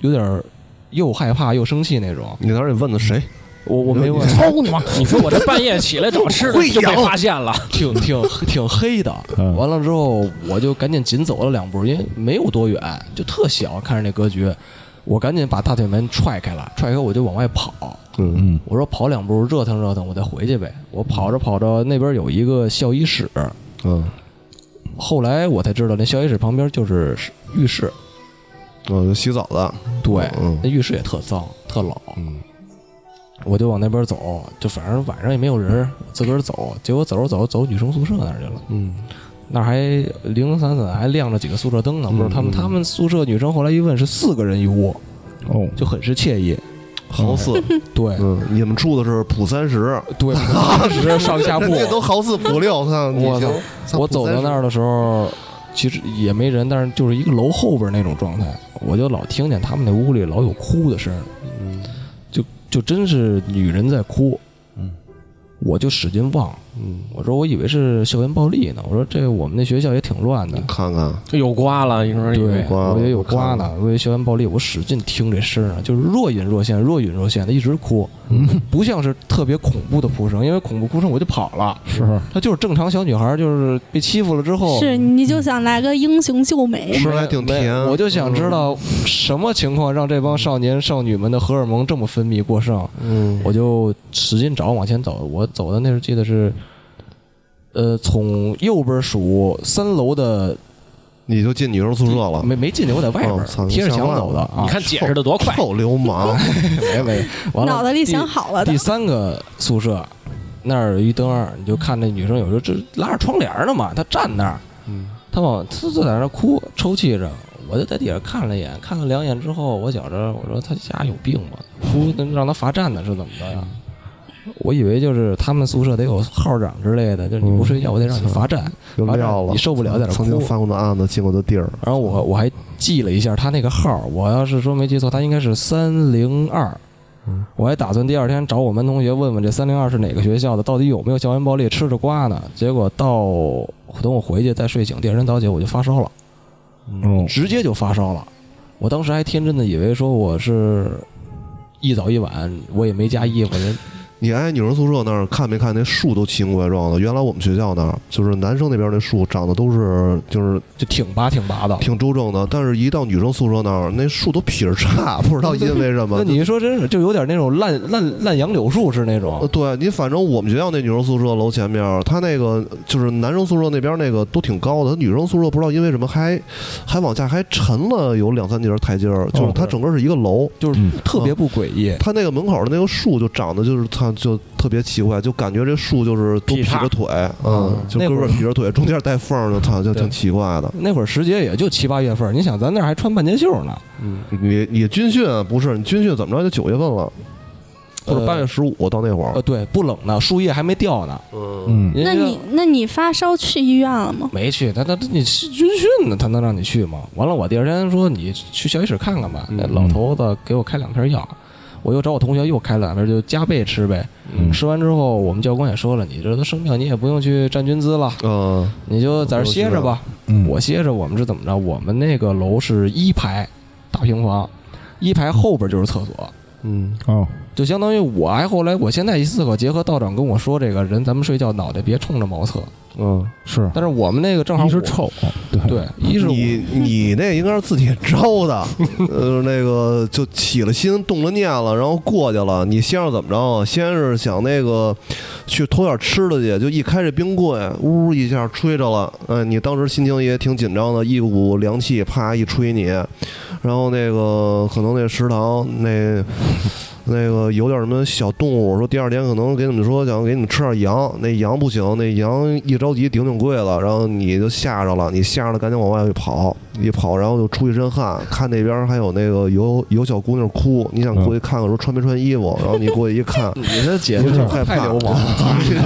E: 有点又害怕又生气那种。
A: 你当时你问的谁？
E: 我我没问，
C: 操你妈！
D: 你说我这半夜起来找吃的就被发现了，
E: 挺挺挺黑的。
C: 嗯
E: 完了之后，我就赶紧紧走了两步，因为没有多远，就特小，看着那格局。我赶紧把大腿门踹开了，踹开我就往外跑。
A: 嗯
C: 嗯
E: 我说跑两步热腾热腾，我再回去呗。我跑着跑着，那边有一个校医室，
A: 嗯
E: 后来我才知道那校医室旁边就是浴室。
A: 嗯，洗澡的，
E: 对，
A: 嗯
E: 那浴室也特脏，特老。
A: 嗯
E: 我就往那边走，就反正晚上也没有人，自个儿走。结果走着走着走女生宿舍那儿去了，
A: 嗯
E: 那还零零散散还亮着几个宿舍灯呢。不是他们，
A: 嗯
E: 他们宿舍女生后来一问是四个人一屋，
C: 哦，
E: 就很是惬意。
A: 豪四，
E: 对
A: 嗯，你们住的是普三十，
E: 对，当时 上下铺，
A: 这都豪四普六，看
E: 我操我走到那儿的时候，其实也没人，但是就是一个楼后边那种状态，我就老听见他们那屋里老有哭的声儿，
A: 嗯
E: 就就真是女人在哭。
C: 嗯，
E: 我就使劲望，
A: 嗯，
E: 我说我以为是校园暴力呢，我说这我们那学校也挺乱的。
A: 你。看看，
D: 有瓜了，你说以
E: 对
D: 为，
A: 瓜
E: 我也有瓜
A: 我
E: 呢，我以为校园暴力，我使劲听这声儿呢，就是若隐若现，若隐若现的，一直哭，不像是特别恐怖的哭声，因为恐怖哭声我就跑了，
C: 是。
E: 她就是正常小女孩，就是被欺负了之后，
B: 是你就想来个英雄救美，
A: 是还挺
E: 没
A: 甜
E: 我就想知道什么情况让这帮少年少女们的荷尔蒙这么分泌过剩，
A: 嗯。
E: 我就使劲找往前走。我走的那时候记得是，呃，从右边数三楼的，
A: 你就进女生宿舍了，
E: 没没进去，我在外边贴着墙走的啊。
D: 你看解释的多快，
A: 臭流氓，
E: 没没，完了
B: 脑子里
E: 第
B: 想好了的。
E: 第。三个宿舍那儿有一灯儿，你就看那女生有时候这拉着窗帘儿呢嘛，她站那儿，
A: 嗯。
E: 她往她就在那儿哭抽泣着，我就在底下看了一眼，看了两眼之后，我觉着我说她家有病吧，哭那让她罚站呢是怎么着呀？我以为就是他们宿舍得有号长之类的，就是你不睡觉，我得让你罚站。罚站
A: 有料了，
E: 你受不了在那
A: 曾经过的案子，进过的地儿，
E: 然后我我还记了一下他那个号，我要是说没记错，他应该是三零二。
A: 嗯
E: 我还打算第二天找我们同学问问这三零二是哪个学校的，到底有没有校园暴力，吃着瓜呢。结果到等我回去再睡醒，第二天早起我就发烧了，
C: 嗯，
E: 直接就发烧了。我当时还天真的以为说我是一早一晚，我也没加衣服，人
A: 你挨女生宿舍那儿看没看那树都奇形怪状的？原来我们学校那儿就是男生那边那树长得都是就是
E: 就挺拔挺拔的。
A: 挺周正的，但是一到女生宿舍那儿，那树都劈着叉，不知道因为什么。
E: 那你一说真是，就有点那种烂烂烂杨柳树是那
A: 呃，
E: 种，
A: 对你反正我们学校那女生宿舍楼前面，他那个就是男生宿舍那边那个都挺高的，他女生宿舍不知道因为什么还还往下还沉了有两三节台阶儿，就是它整个是一个楼，
E: 就是
C: 嗯
E: 特别不诡异。
A: 它那个门口的那个树就长得就是它就特别奇怪，就感觉这树就是都劈着腿，嗯，就个
E: 那会儿
A: 劈着腿，中间带缝儿的，操，就挺奇怪的。
E: 那会儿时节也就七八月份儿，你想咱那儿还穿半截袖呢，
A: 嗯，你你军训不是你军训怎么着就九月份了，或者
E: 呃
A: 八月十五到那会儿。
E: 呃，，对，不冷呢，树叶还没掉呢。
A: 嗯，
C: 嗯，
B: 那你那你发烧去医院了吗？
E: 没去，他他他你是军训呢，他能让你去吗？完了，我第二天说你去校医室看看吧，
A: 嗯。
E: 那老头子给我开两片药，我又找我同学又开了两片，就加倍吃呗。
C: 嗯
E: 吃完之后，我们教官也说了，你这都生病，你也不用去站军姿了，
A: 嗯
E: 你就在这儿歇着吧。
C: 嗯
E: 我歇着，我们是怎么着？我们那个楼是一排大平房，一排后边就是厕所，
A: 嗯
C: 哦，
E: 就相当于我还后来，我现在一思考，结合道长跟我说，这个人咱们睡觉脑袋别冲着茅厕，
A: 嗯，
C: 是，
E: 但是我们那个正好，
C: 一是臭，对
E: 对，一是
A: 你你那应该是自己招的，呃，那个就起了心动了念了，然后过去了。你先是怎么着啊？先是想那个去偷点吃的去，就一开这冰柜，呜一下吹着了。嗯、你当时心情也挺紧张的，一股凉气啪一吹你，然后那个可能那食堂那。那个有点什么小动物，说第二天可能给你们说想给你们吃点羊，那羊不行，那羊一着急顶顶柜了，然后你就吓着了，你吓着了赶紧往外跑，一跑然后就出一身汗，看那边还有那个有有小姑娘哭，你想过去看看说穿没穿衣服，然后你过去一看，
E: 你这姐
A: 有
E: 姐
A: 点害怕
E: 太流氓了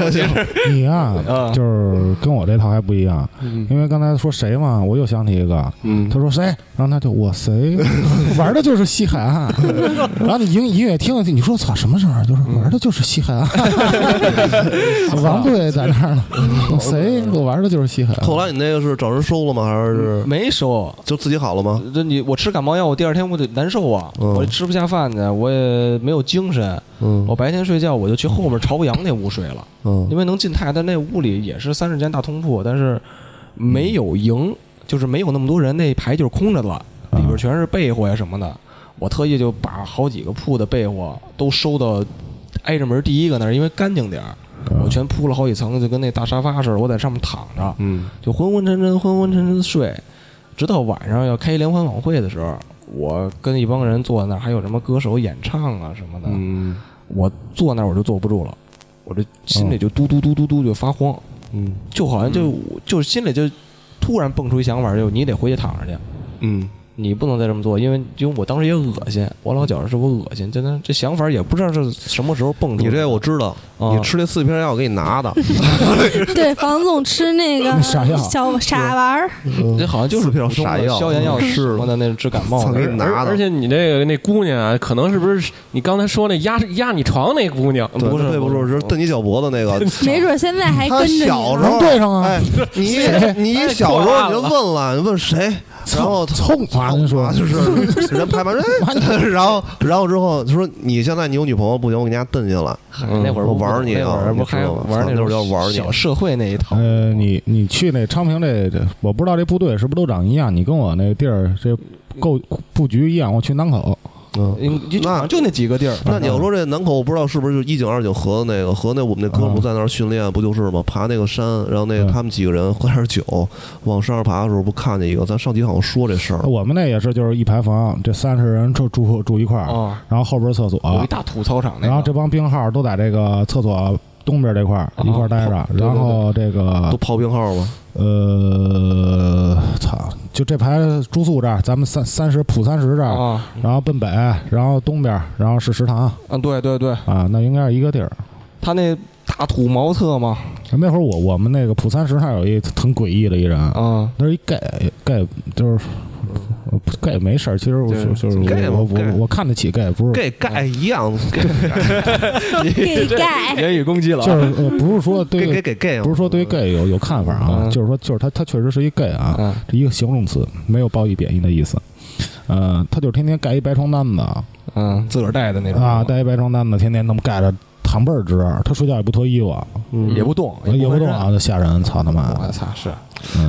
C: 你呀、
E: 啊
C: 就是跟我这套还不一样，因为刚才说谁嘛，我又想起一个，
A: 嗯
C: 他说谁，然后他就我谁，玩的就是西海岸，然后你音音乐听了听，你说操什么声儿？就是玩的就是西海岸，王队在那儿呢，我谁我玩的就是西海岸。
A: 后来你那个是找人收了吗？还是
E: 没收。
A: 就自己好了吗？
E: 这你我吃感冒药，我第二天我得难受啊，
A: 嗯
E: 我吃不下饭去，我也没有精神。
A: 嗯
E: 我白天睡觉，我就去后面朝阳那屋睡了，
A: 嗯
E: 因为能进太，但那屋里也是三十间大通铺，但是没有营，就是没有那么多人，那一排就是空着的，里边全是被货呀什么的。我特意就把好几个铺的被窝都收到挨着门第一个那儿，因为干净点儿。我全铺了好几层，就跟那大沙发似的，我在上面躺着，
A: 嗯
E: 就昏昏沉沉、昏昏沉沉的睡，直到晚上要开联欢晚会的时候，我跟一帮人坐在那儿，还有什么歌手演唱啊什么的，
A: 嗯。
E: 我坐那儿我就坐不住了，我这心里就嘟嘟嘟嘟嘟就发慌，
A: 嗯。
E: 就好像就就心里就突然蹦出一想法，就你得回去躺着去。
A: 嗯
E: 你不能再这么做，因为因为我当时也恶心，我老觉着是我恶心，真的这想法也不知道是什么时候蹦出来。
A: 你这我知道，
E: 啊
A: 你吃那四片药我给你拿的，
B: 对，房总吃那个
C: 那傻药
B: 小傻丸儿，
E: 这好像就是
A: 四片
E: 普通的
A: 傻药
E: 消炎药
A: 是
E: 那治感冒的
A: 操给。你拿的
D: 而而且你这个那姑娘啊，可能是不是你刚才说那压压你床那姑娘？
E: 不是
A: 对不
E: 住是
A: 是蹬你脚脖子那个。
B: 没准现在还跟着你。
A: 小时候
C: 能对上啊
A: 哎，你你小时候你就问了，你问谁？然后
C: 蹭啊您说
A: 就是 人拍 完人然后然后之后他说你现在你有女朋友不行，我给你家蹬进来。
E: 嗯那会儿
A: 我玩你啊
E: 那会儿不还玩那
A: 那会儿
E: 种
A: 要玩你
E: 小社会那一套。
C: 呃，你你去那昌平这这，我不知道这部队是不是都长一样。你跟我那地儿这构布局一样，我去南口，
A: 嗯，那
E: 就那几个地儿。
A: 那你要说这南口，我不知道是不是就一井二井河的那个河那我们那哥们儿在那儿训练，不就是吗？爬那个山，然后那他们几个人喝点酒，往山上爬的时候，不看见一个？咱上集好像说这事儿，
C: 我们那也是，就是一排房，这三十人住住住一块儿，
E: 啊，
C: 然后后边厕所，
E: 有一大土操场那。
C: 然后这帮病号都在这个厕所东边这块儿一块儿待着，然后这个
A: 都
C: 个
A: 刨兵号吗？
C: 呃，操，就这排住宿这儿，咱们三三十普三十这儿，
E: 啊，
C: 然后奔北，然后东边，然后是食堂
E: 嗯，对对对，
C: 啊，那应该是一个地儿。
E: 他那大土茅厕吗，
C: 那会儿我我们那个普三十那有一很诡异的一人，
E: 啊，
C: 那是一 gay gay，就是。呃 gay 没事儿，其实我就就是
A: gay 嘛
C: 我我
A: gay
C: 我看得起 gay，不是
A: gay gay 一样
B: ，！gay，
E: 言语攻击了啊，
C: 就是呃 不是说对
A: 给给给 gay，
C: 不是说对 gay 有有看法啊，
E: 嗯
C: 就是说就是他他确实是一 gay 啊，
E: 嗯
C: 这一个形容词，没有褒义贬义的意思。呃，他就是天天盖一白床单子
E: 嗯，自个儿带的那种
C: 啊，带一白床单子，天天那么盖着，躺倍儿直。他睡觉也不脱衣服，
A: 嗯
E: 也不动，
C: 也不
E: 不
C: 动啊，那吓人！操他妈的！
E: 我操，是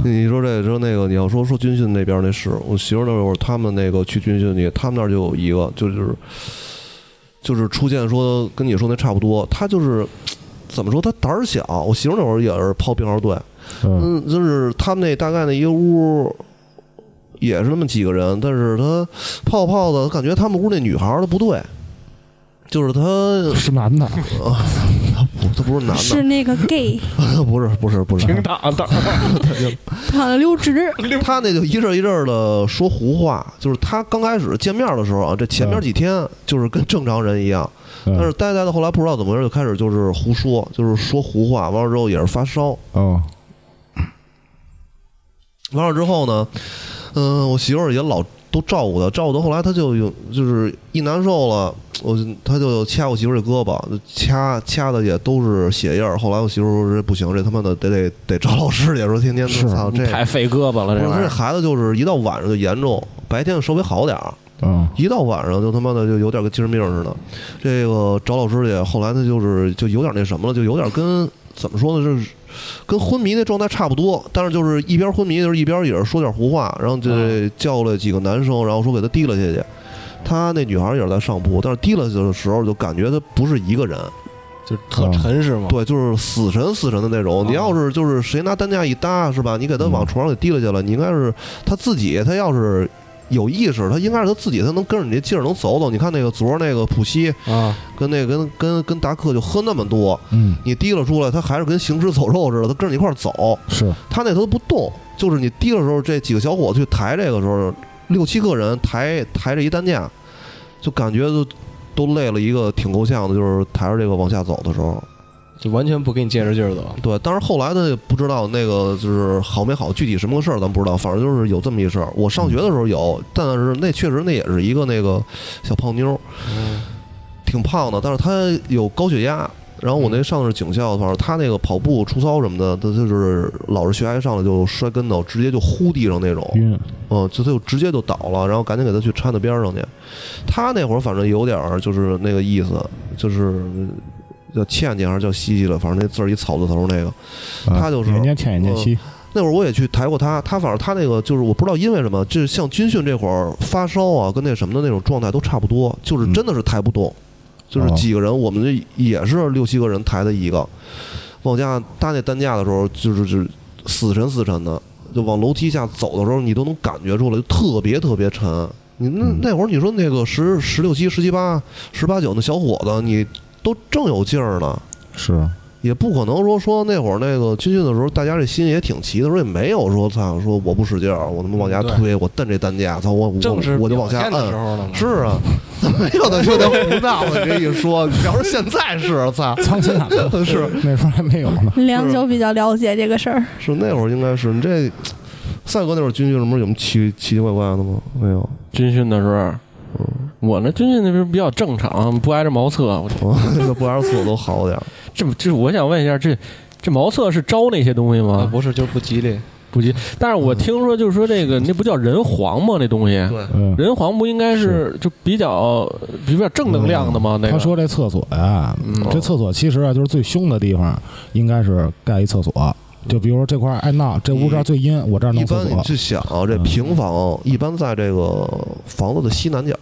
A: 你说这说那个，你要说说军训那边那事，我媳妇那会儿他们那个去军训去，他们那儿就有一个，就是就是出现说跟你说那差不多，他就是怎么说他胆儿小。我媳妇那会儿也是炮兵号队，
C: 嗯
A: 嗯，就是他们那大概那一个屋。也是那么几个人，但是他泡泡的，感觉他们屋那女孩儿的不对，就是他
C: 是男的，他
A: 不他不是男的，
B: 是那个 gay，
A: 不是不是不是，挺
E: 大的，
B: 躺着溜直，
A: 他那就一阵一阵的说胡话，就是他刚开始见面的时候啊，这前面几天就是跟正常人一样，但是呆呆的后来不知道怎么回事，就开始就是胡说，就是说胡话，完了之后也是发烧，
C: 哦，
A: 完了之后呢，嗯、我媳妇儿也老都照顾他，照顾到后来他就有就是一难受了，我就他就掐我媳妇儿这胳膊，掐掐的也都是血印儿。后来我媳妇儿说这不行，这他妈的得得得找老师去，说天天
C: 是
A: 都操这。
D: 太费胳膊了，
A: 这
D: 这。
A: 孩子就是一到晚上就严重，白天稍微好点儿，
C: 嗯
A: 一到晚上就他妈的就有点跟精神病似的。这个找老师去，后来他就是就有点那什么了，就有点跟怎么说呢，就是跟昏迷那状态差不多，但是就是一边昏迷就是一边也是说点胡话，然后就叫了几个男生，然后说给他提了下去。他那女孩也是在上铺，但是提了下去的时候就感觉他不是一个人，
E: 就是特沉是吗？
A: 对，就是死神死神的那种。
E: 啊
A: 你要是就是谁拿担架一搭是吧？你给他往床上给提了去了，你应该是他自己，他要是有意识，他应该是他自己，他能跟着你这劲儿能走走。你看那个昨儿那个普西
E: 啊，
A: 跟那个跟跟跟达克就喝那么多，
C: 嗯，
A: 你提了出来，他还是跟行尸走肉似的，他跟着你一块儿走，
C: 是
A: 他那头不动。就是你提的时候，这几个小伙子去抬这个时候，六七个人抬抬着一担架，就感觉都都累了一个挺够呛的，就是抬着这个往下走的时候。
E: 就完全不给你借着劲儿走。
A: 对，但是后来呢，不知道那个就是好没好，具体什么个事儿咱不知道，反正就是有这么一事儿。我上学的时候有，但是那确实那也是一个那个小胖妞挺胖的，但是她有高血压。然后我那上的是警校，反正她那个跑步、出操什么的，她就是老是血压一上来就摔跟头，直接就呼地上那种，
C: 晕，
A: 嗯，就她就直接就倒了，然后赶紧给她去搀到边上去。她那会儿反正有点儿就是那个意思，就是叫倩倩还是叫西西了，反正那字儿一草字头那个。
C: 啊
A: 他就是
C: 人家倩人家西，
A: 那会儿我也去抬过他，他反正他那个就是我不知道因为什么，就是像军训这会儿发烧啊，跟那什么的那种状态都差不多，就是真的是抬不动，就是
C: 哦
A: 几个人，我们这也是六七个人抬的一个，往下搭那担架的时候，就是就是死沉死沉的，就往楼梯下走的时候，你都能感觉出来，就特别特别沉。你那
C: 嗯
A: 那会儿你说那个十十六七、十七八、十八九那小伙子，你都正有劲儿呢。
C: 是
A: 也不可能说说那会儿那个军训的时候，大家这心也挺齐的时候，也没有说操说我不使劲儿，我他妈往下推，我蹬这担架，操我我我就往下摁。是啊，没有的就得胡闹。我这一说，你要是现在是操，
C: 藏起来了，
A: 是
C: 那时候还没有呢。
B: 梁九比较了解这个事儿。
A: 是那会儿应该是你这赛哥那会儿军训什么有什么奇奇奇怪怪的吗？没有，
D: 军训的时候，我那军训那边比较正常，不挨着茅厕。我
A: 我那 个不挨着厕所都好点儿。
D: 这这，我想问一下，这这茅厕是招那些东西
E: 啊，
D: 吗？
E: 不是，就是不吉利。
D: 不吉，但是我听说就是说这个那不叫人皇吗？那东西，
A: 对，
C: 嗯，
D: 人皇不应该是就比较比较正能量的吗？那个
C: 他说这厕所呀，
D: 嗯
C: 这厕所其实啊，就是最凶的地方，应该是盖一厕所。就比如说这块儿爱闹，这屋这儿最阴，我这儿
A: 一
C: 弄厕所。
A: 般你去想啊，这平房一般在这个房子的西南角，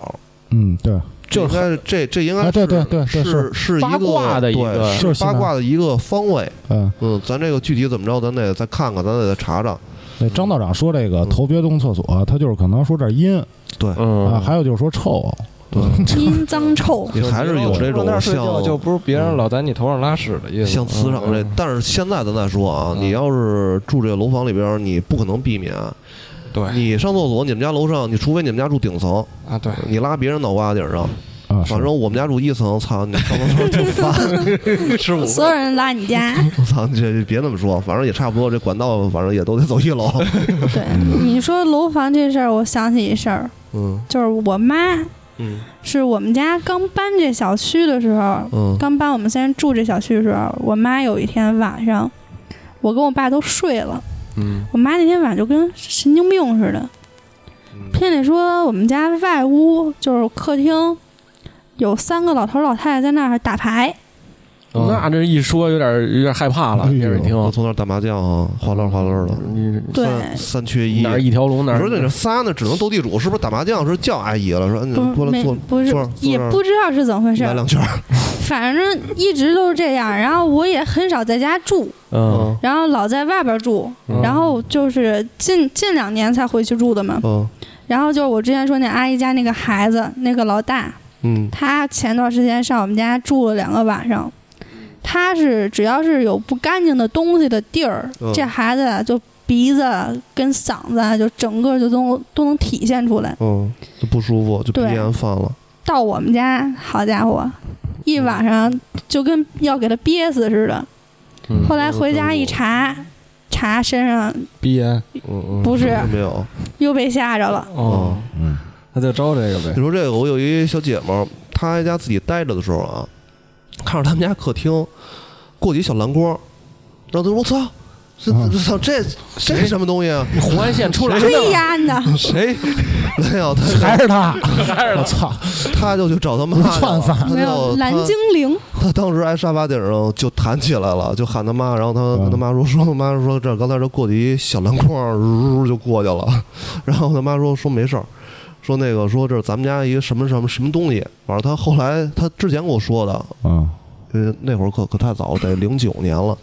C: 嗯，对，
A: 这应该是这这应该是
C: 哎对对对对
A: 是是一
D: 八卦
A: 个
D: 的一个
A: 对
C: 就是西南
A: 八卦的一个方位。
C: 嗯，
A: 嗯，咱这个具体怎么着，咱得再看看，咱得再查查。
C: 那张道长说这个
A: 嗯
C: 头别动厕所，他就是可能说这儿阴
A: 对，
D: 嗯
C: 啊，还有就是说臭。
A: 对，
B: 阴脏臭，
A: 你还是有这种像
E: 就不是别人老在你头上拉屎的意思。
A: 像磁场这
E: 嗯，
A: 但是现在咱再说啊，
E: 嗯
A: 你要是住这个楼房里边，你不可能避免。
E: 对
A: 你上厕所，你们家楼上，你除非你们家住顶层，
E: 啊，对，
A: 你拉别人脑瓜顶上。
C: 啊，
A: 反正我们家住一层，操你上厕所挺烦。
E: 吃 五
B: 所有人拉你家。
A: 我操，你这别那么说，反正也差不多，这管道反正也都得走一楼。
B: 对，你说楼房这事儿，我想起一事儿，
A: 嗯
B: 就是我妈
A: 嗯。
B: 是我们家刚搬这小区的时候，
A: 嗯。
B: 刚搬我们现在住这小区的时候，我妈有一天晚上，我跟我爸都睡了，
D: 嗯。
B: 我妈那天晚上就跟神经病似的，
A: 嗯。
B: 偏得说我们家外屋就是客厅，有三个老头老太太在那儿打牌，
D: 那这一说有点有点害怕了，别人听
A: 我从那儿打麻将啊，哗啦哗啦的，三三缺一。
D: 哪儿一条龙哪儿
A: 你说那这仨呢，只能斗地主，是不是打麻将是叫阿姨了？说嗯，
B: 不是没
A: 过来坐
B: 不是
A: 坐
B: 也不知道是怎么回事儿，
A: 来两圈。
B: 反正一直都是这样。然后我也很少在家住，
D: 嗯
B: 然后老在外边住，
D: 嗯
B: 然后就是近近两年才回去住的嘛。
A: 嗯
B: 然后就是我之前说那阿姨家那个孩子，那个老大，
A: 嗯
B: 他前段时间上我们家住了两个晚上。他是只要是有不干净的东西的地儿，
A: 嗯
B: 这孩子啊就鼻子跟嗓子啊就整个就都都能体现出来。
A: 嗯，就不舒服，就鼻炎犯了。
B: 到我们家，好家伙，一晚上就跟要给他憋死似的。
D: 嗯
B: 后来回家一查，查身上
E: 鼻炎
A: 嗯嗯，
B: 不是
A: 没有。
B: 又被吓着了。
E: 哦，
C: 嗯，
E: 那就招这个呗
A: 你。说这个，我有一小姐们儿，她在家自己待着的时候啊，看着他们家客厅过去一小蓝光，然后他说：“我操，这操这这是什么东西啊
D: 红外线出来
B: 追
D: 了，
B: 呀你的，？”
A: 谁？没有，他
C: 还是他，
D: 还是
C: 我操，
A: 他就去找他妈
B: 没有蓝精灵，
A: 他当时挨沙发顶上就弹起来了，就喊他妈，然后她
C: 嗯
A: 跟他妈说说，他妈说这刚才这过去一小蓝光，呜就过去了，然后他妈说说没事儿。说那个说这是咱们家一个什么什么什么东西，反正他后来他之前跟我说的，
C: 嗯
A: 因为那会儿可可太早了，得零九年了，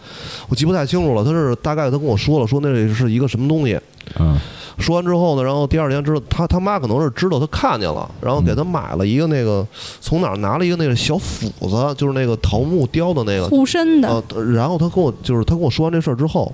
A: 我记不太清楚了。他是大概他跟我说了，说那是一个什么东西。
C: 嗯
A: 说完之后呢，然后第二天知道他他妈可能是知道他看见了，然后给他买了一个那个从哪儿拿了一个那个小斧子，就是那个桃木雕的那个。
B: 护身的，
A: 呃，然后他跟我就是他跟我说完这事儿之后，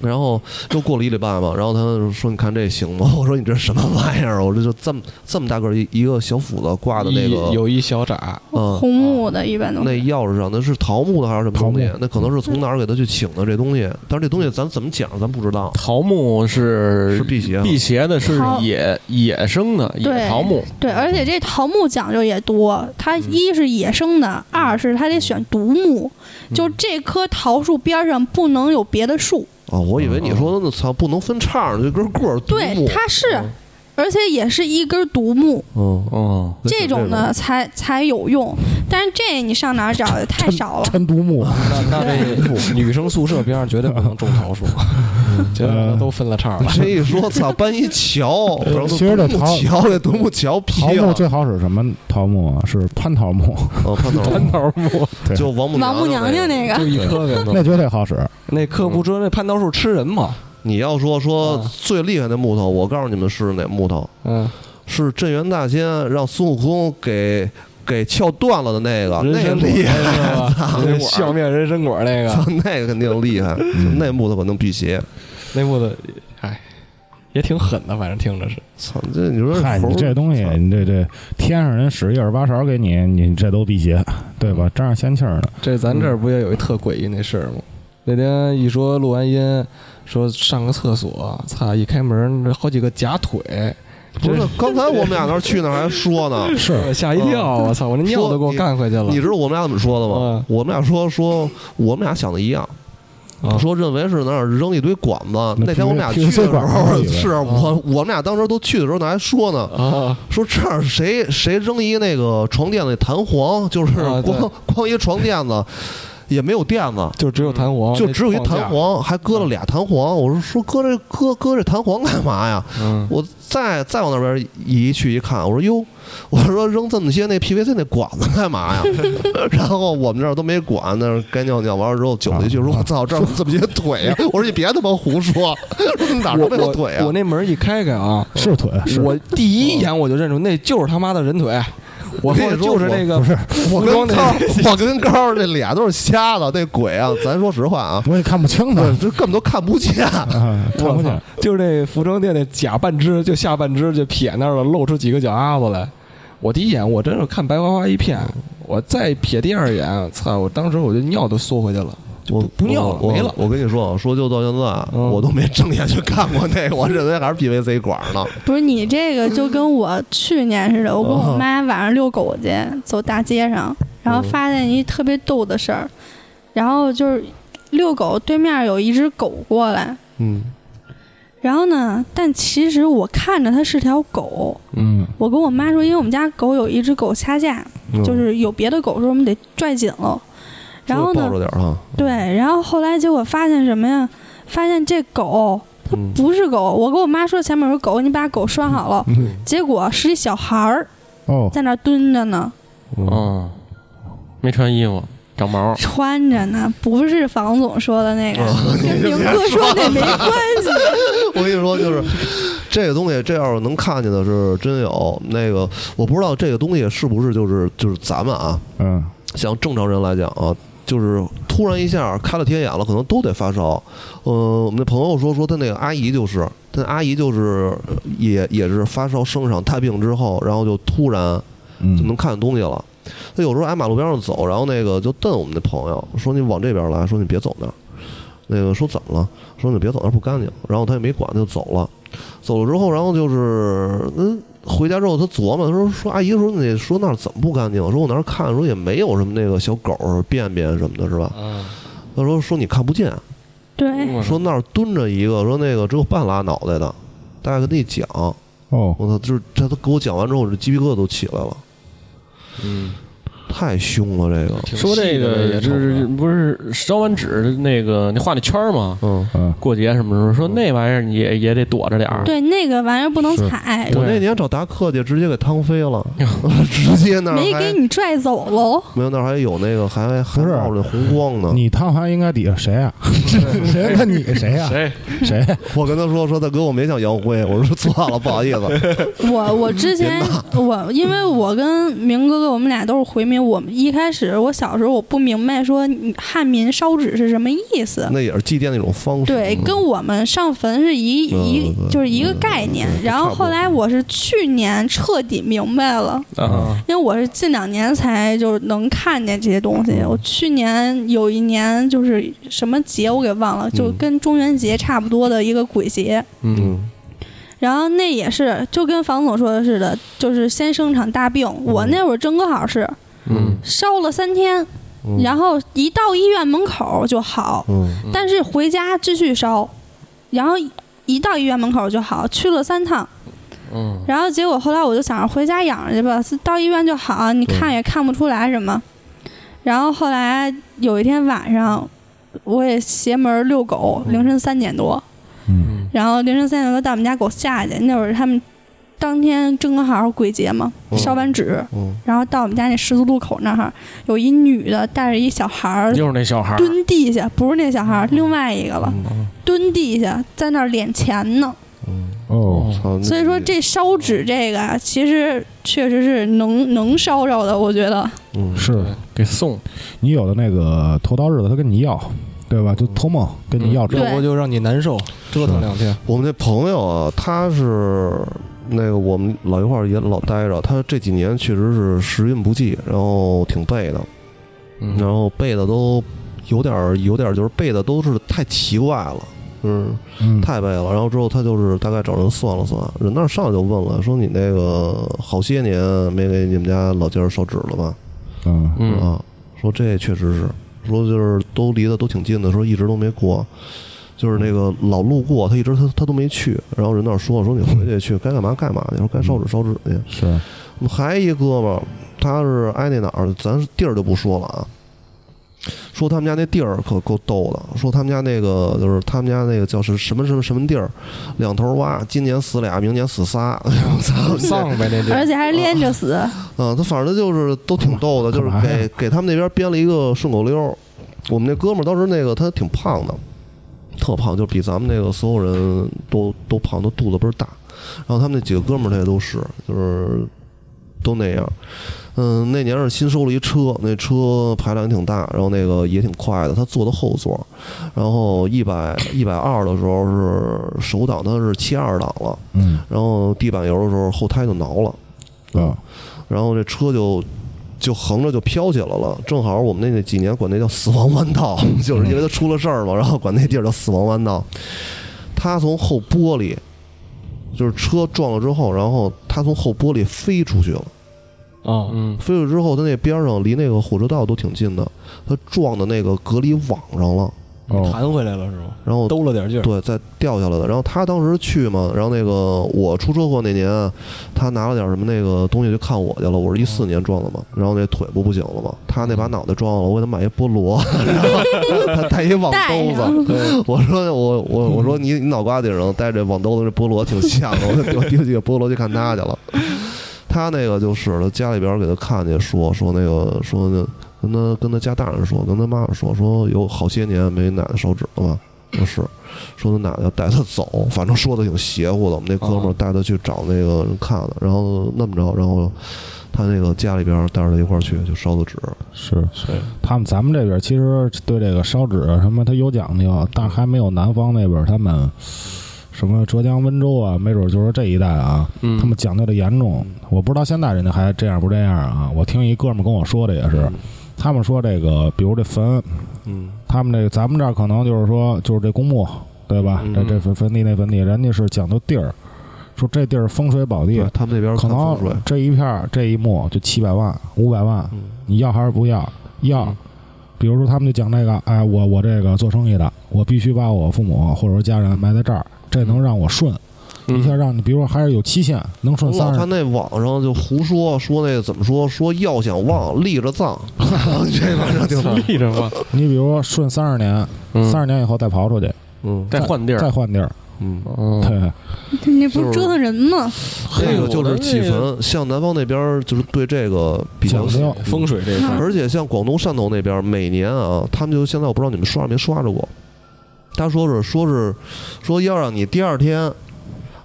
A: 然后又过了一礼拜嘛，然后他就说：“你看这行吗？” 我说：“你这什么玩意儿？我这就这么这么大个儿一一个小斧子挂的那个，
E: 一有一小闸，
A: 嗯，
B: 红木的，一般都
A: 那。钥匙上那是桃木的还是什么东西
C: 桃木？
A: 那可能是从哪儿给他去请的这东西，但是这东西咱怎么讲咱不知道。
D: 桃木是
A: 是辟邪啊
D: 辟邪的是野野生的野
B: 对
D: 桃木，
B: 对，而且这桃木讲究也多，它一是野生的，二是它得选独木，就这棵桃树边上不能有别的树。
A: 哦，我以为你说那操不能分叉儿，这根棍儿独
B: 对，
A: 木。
B: 它是，
A: 嗯
B: 而且也是一根独木，
A: 嗯，
D: 哦，
B: 这种呢才才有用。但是这你上哪儿找的太少了。
C: 抻独木，
E: 那那这女生宿舍边上绝对不能种桃树，这
C: 呃
E: 都分了叉了。
A: 这一说，操，搬一桥，
C: 其实这桃
A: 桥这独木桥劈了，
C: 桃木最好使什么桃木啊？是蟠桃木，
A: 哦，蟠桃
D: 蟠桃木，
C: 对
A: 就王母
B: 王母娘娘
A: 那个。
B: 那
C: 绝对好使。
E: 那课不说那蟠桃树吃人吗？
A: 你要说说
E: 啊
A: 最厉害的木头，我告诉你们是哪木头？
E: 嗯，
A: 是镇元大仙让孙悟空给给撬断了的那个，那个厉害，
E: 是吧？那笑面人参果那个，
A: 那个肯定厉害，
C: 嗯
A: 那木头可能辟邪。
E: 那木头，哎，也挺狠的，反正听着是。
A: 操，这你说
C: 嗨，你这东西，你这这天上人使一耳八勺给你，你这都辟邪，对吧？沾上仙气儿呢。
E: 这咱这儿不也有一特诡异那事儿吗？那天一说录完音，说上个厕所，操！一开门，这好几个假腿，
A: 不是，刚才我们俩那儿去那儿还说呢，
C: 是
E: 吓一跳！我操！我那尿都给我干回去了。
A: 你知道我们俩怎么说的吗
E: 嗯？
A: 我们俩说说，我们俩想的一样。
E: 啊
A: 说认为是那儿扔一堆管子。
C: 那
A: 那天我们俩去的时候，是我我们俩当时都去的时候，那还说呢，
E: 啊，
A: 说这儿谁谁扔一那个床垫子弹簧，就是光 光一床垫子，也没有垫子，
E: 就只有弹簧，
A: 就只有一。弹簧，还搁了俩弹簧。我说说搁这搁搁这弹簧干嘛呀？
E: 嗯，
A: 我再再往那边一去一看，我说哟，我说扔这么些那 PVC 那管子干嘛呀？然后我们这儿都没管，那儿该尿尿完了之后酒一去说，我操，这儿怎么些腿呀？我说你别他妈胡说，说哪都没有腿啊
E: 我我？那门一开开啊，
C: 是腿，
E: 我第一眼我就认出那就是他妈的人腿，我
A: 跟你说
E: 就是那个
C: 不是？
A: 我跟高，我跟高这俩都是瞎子，那鬼啊，咱说实话啊，
C: 我也看不清他，
A: 这根本都看不见。
C: 啊，看不见。
E: 就是那服装店那假半只，就下半只就撇那儿了，露出几个脚丫子来。我第一眼我真是看白花花一片，我再瞥第二眼，操！我当时我就尿都缩回去了，就
A: 我
E: 不不尿了，没了。
A: 我跟你说啊，说就到现在，
E: 嗯
A: 我都没正眼去看过那个，我认为还是 PVC 管呢。
B: 不是你这个就跟我去年似的，我跟我妈晚上遛狗去，走大街上，然后发现一特别逗的事儿，然后就是遛狗对面有一只狗过来，
A: 嗯，
B: 然后呢，但其实我看着它是条狗，
C: 嗯，
B: 我跟我妈说，因为我们家狗有一只狗掐架，
A: 嗯
B: 就是有别的狗说我们得拽紧了，然后呢。对，然后后来结果发现什么呀？发现这狗它
A: 嗯
B: 不是狗，我跟我妈说前面有狗，你把狗拴好了，
C: 嗯
B: 结果是一小孩儿
C: 哦，
B: 在那蹲着呢，
D: 哦，没穿衣服，长毛，
B: 穿着呢，不是房总说的那个，
A: 哦
B: 跟明哥说那没关系。
A: 我跟你说，就是这个东西，这要是能看见的是真有。那个我不知道这个东西是不是就是就是咱们啊，
C: 嗯，
A: 像正常人来讲啊，就是突然一下开了天眼了，可能都得发烧。嗯、我们那朋友说说他那个阿姨就是，他阿姨就是也也是发烧生上太病之后，然后就突然就能，看见东西了。他有时候挨马路边上走，然后那个就瞪我们那朋友，说你往这边来，说你别走那。那个说怎么了？说你别走那不干净。然后他也没管，他就走了。走了之后，然后就是嗯，回家之后他琢磨，他说说阿姨说你说那儿怎么不干净？说我那儿看说也没有什么那个小狗便便什么的，是吧？
E: 嗯，
A: 他说说你看不见，
B: 对，
A: 说那儿蹲着一个，说那个只有半拉脑袋的。大概跟你讲，
C: 哦，
A: 我操，就是他他给我讲完之后，我这鸡皮疙瘩都起来了，
E: 嗯，
A: 太凶了这个。
D: 说这个
E: 也
D: 是不是烧完纸那个你画那圈儿吗？
A: 嗯，
C: 嗯，
D: 过节什么时候说那玩意儿你也也得躲着点儿。
B: 对，那个玩意儿不能踩，
A: 我那年找达克去，直接给趟飞了，直接那儿
B: 没给你拽走喽。
A: 没有那还有那个还还冒着红光呢。
C: 你汤还应该底下谁啊？谁问你谁呀？
D: 谁？
C: 谁？
A: 我跟他说说大哥，我没想杨辉，我说错了，不好意思。
B: 我我之前我因为我跟明哥哥我们俩都是回民，我们一开始我小时候我不明白说你汉民烧纸是什么意思。
A: 那也是祭奠的一种方式。
B: 对，
A: 嗯
B: 跟我们上坟是一
A: 嗯
B: 一就是一个概念。然后后来我是去年彻底明白了，
D: 啊，
B: 因为我是近两年才就是能看见这些东西。我去年有一年就是什么节我给忘了，就
A: 嗯
B: 跟中元节差不多的一个鬼节。
E: 嗯，
A: 嗯
B: 然后那也是就跟房总说的似的，就是先生场大病。我那会儿正好是
D: 嗯，
B: 烧了三天，
A: 嗯。
B: 然后一到医院门口就好，
A: 嗯。
B: 但是回家继续烧，然后一到医院门口就好，去了三趟，
D: 嗯。
B: 然后结果后来我就想着回家养着去吧，到医院就好，你看也看不出来什么。然后后来有一天晚上，我也邪门遛狗，凌晨三点多，然后凌晨三点多带我们家狗下去，那会儿他们当天正好鬼节嘛，
A: 嗯。
B: 烧完纸，
A: 嗯，
B: 然后到我们家那十字路口那儿，有一女的带着一小孩儿
D: 又是那小孩儿，
B: 蹲地下，不是那小孩儿，另外一个了，
A: 嗯
B: 蹲地下在那儿敛钱呢。
C: 哦，
B: 所以说这烧纸这个啊，其实确实是能能烧着的，我觉得。
A: 嗯。
C: 是。
D: 给送，
C: 你有的那个头刀日子他跟你要，对吧？就托梦跟你要
E: 要不就让你难受，折腾两天。
A: 我们那朋友啊，他是那个我们老一块儿也老待着，他这几年确实是时运不济，然后挺背的，
D: 嗯。
A: 然后背的都有点儿有点儿就是背的都是太奇怪了，嗯，
C: 嗯，
A: 太背了。然后之后他就是大概找人算了算，人那儿上来就问了，说你那个好些年没给你们家老家人烧纸了吧？
C: 嗯
D: 嗯。
A: 啊，说这确实是，说就是都离得都挺近的，说一直都没过，就是那个老路过，他一直他他都没去，然后人那儿说说你回去去该干嘛干嘛去，说该烧纸烧纸去。
C: 是，
A: 我们还一哥们儿，他是挨那哪儿，咱地儿就不说了啊。说他们家那地儿可够逗的，说他们家那个就是他们家那个叫是什么什么什么地儿，两头挖，今年死俩，明年死仨，我操！
E: 丧呗那地，
B: 而且还是连着死，
A: 嗯，他反正就是都挺逗的，就是给给他们那边编了一个顺口溜儿。我们那哥们儿当时那个他挺胖的，特胖，就比咱们那个所有人都都胖，都肚子倍儿大。然后他们那几个哥们儿他也都是，就是都那样。嗯，那年是新收了一车，那车排量也挺大，然后那个也挺快的。他坐的后座，然后一百一百二的时候是手挡，他是七二档了，
C: 嗯
A: 然后地板油的时候后胎就挠了。
C: 啊，
A: 然后这车就就横着就飘起来了。正好我们那那几年管那叫死亡弯道，就是因为他出了事儿嘛，然后管那地儿叫死亡弯道。他从后玻璃，就是车撞了之后，然后他从后玻璃飞出去了。
E: 啊，
D: 嗯
A: 飞出去之后，他那边上离那个火车道都挺近的，他撞的那个隔离网上了，
C: 哦，
E: 弹回来了是吗？
A: 然后
E: 兜了点劲儿，
A: 对，再掉下来的。然后他当时去嘛，然后那个我出车祸那年，他拿了点什么那个东西去看我去了。我是一四年撞的嘛，然后那腿不不行了嘛，他那把脑袋撞了，我给他买一菠萝，然后他带一网兜子。我说我我我说你你脑瓜顶上带着网兜子，这菠萝挺像的，我就丢 丢几个菠萝去看他去了。他那个就是他家里边给他看见说说那个说那跟他跟他家大人说，跟他妈妈说说有好些年没奶奶烧纸了吧？说是，说他奶奶要带他走，反正说的挺邪乎的。我们那哥们儿带他去找那个人看了，然后那么着，然后他那个家里边带着他一块儿去就烧的纸。
C: 是
D: 是
C: 他们咱们这边其实对这个烧纸啊什么，他有讲究，但还没有南方那边他们什么浙江温州啊，没准就是这一带啊，
D: 嗯
C: 他们讲究的严重。我不知道现在人家还这样不这样啊？我听一哥们儿跟我说的也是，他们说这个，比如这坟，
A: 嗯
C: 他们这个咱们这儿可能就是说就是这公墓，对吧？
A: 嗯
C: 这这坟坟地那坟地，人家是讲究地儿，说这地儿风水宝地，
A: 他们那边
C: 可能。这一片儿这一墓就七百万、五百万，
A: 嗯
C: 你要还是不要？要
D: 嗯。
C: 比如说他们就讲那个，哎，我我这个做生意的，我必须把我父母或者说家人埋在这儿，这能让我顺，一下让你，比如说还是有期限，能顺
A: 我
C: 三十
A: 老看那网上就胡说说那个怎么说说要想旺立着葬，这反正挺
D: 立着吧，
C: 你比如说顺三十年，
D: 嗯
C: 三十年以后再刨出去，
A: 嗯
D: 再换地儿，
C: 再换地儿，
A: 嗯。
D: 嗯
C: 对，
B: 你不是折腾人吗？
A: 这个就是起坟，像南方那边儿就是对这个比较
C: 讲究
E: 风水这一块儿，
A: 而且像广东、汕头那边儿，每年啊，他们就现在我不知道你们刷没刷着过，他说是说是说要让你第二天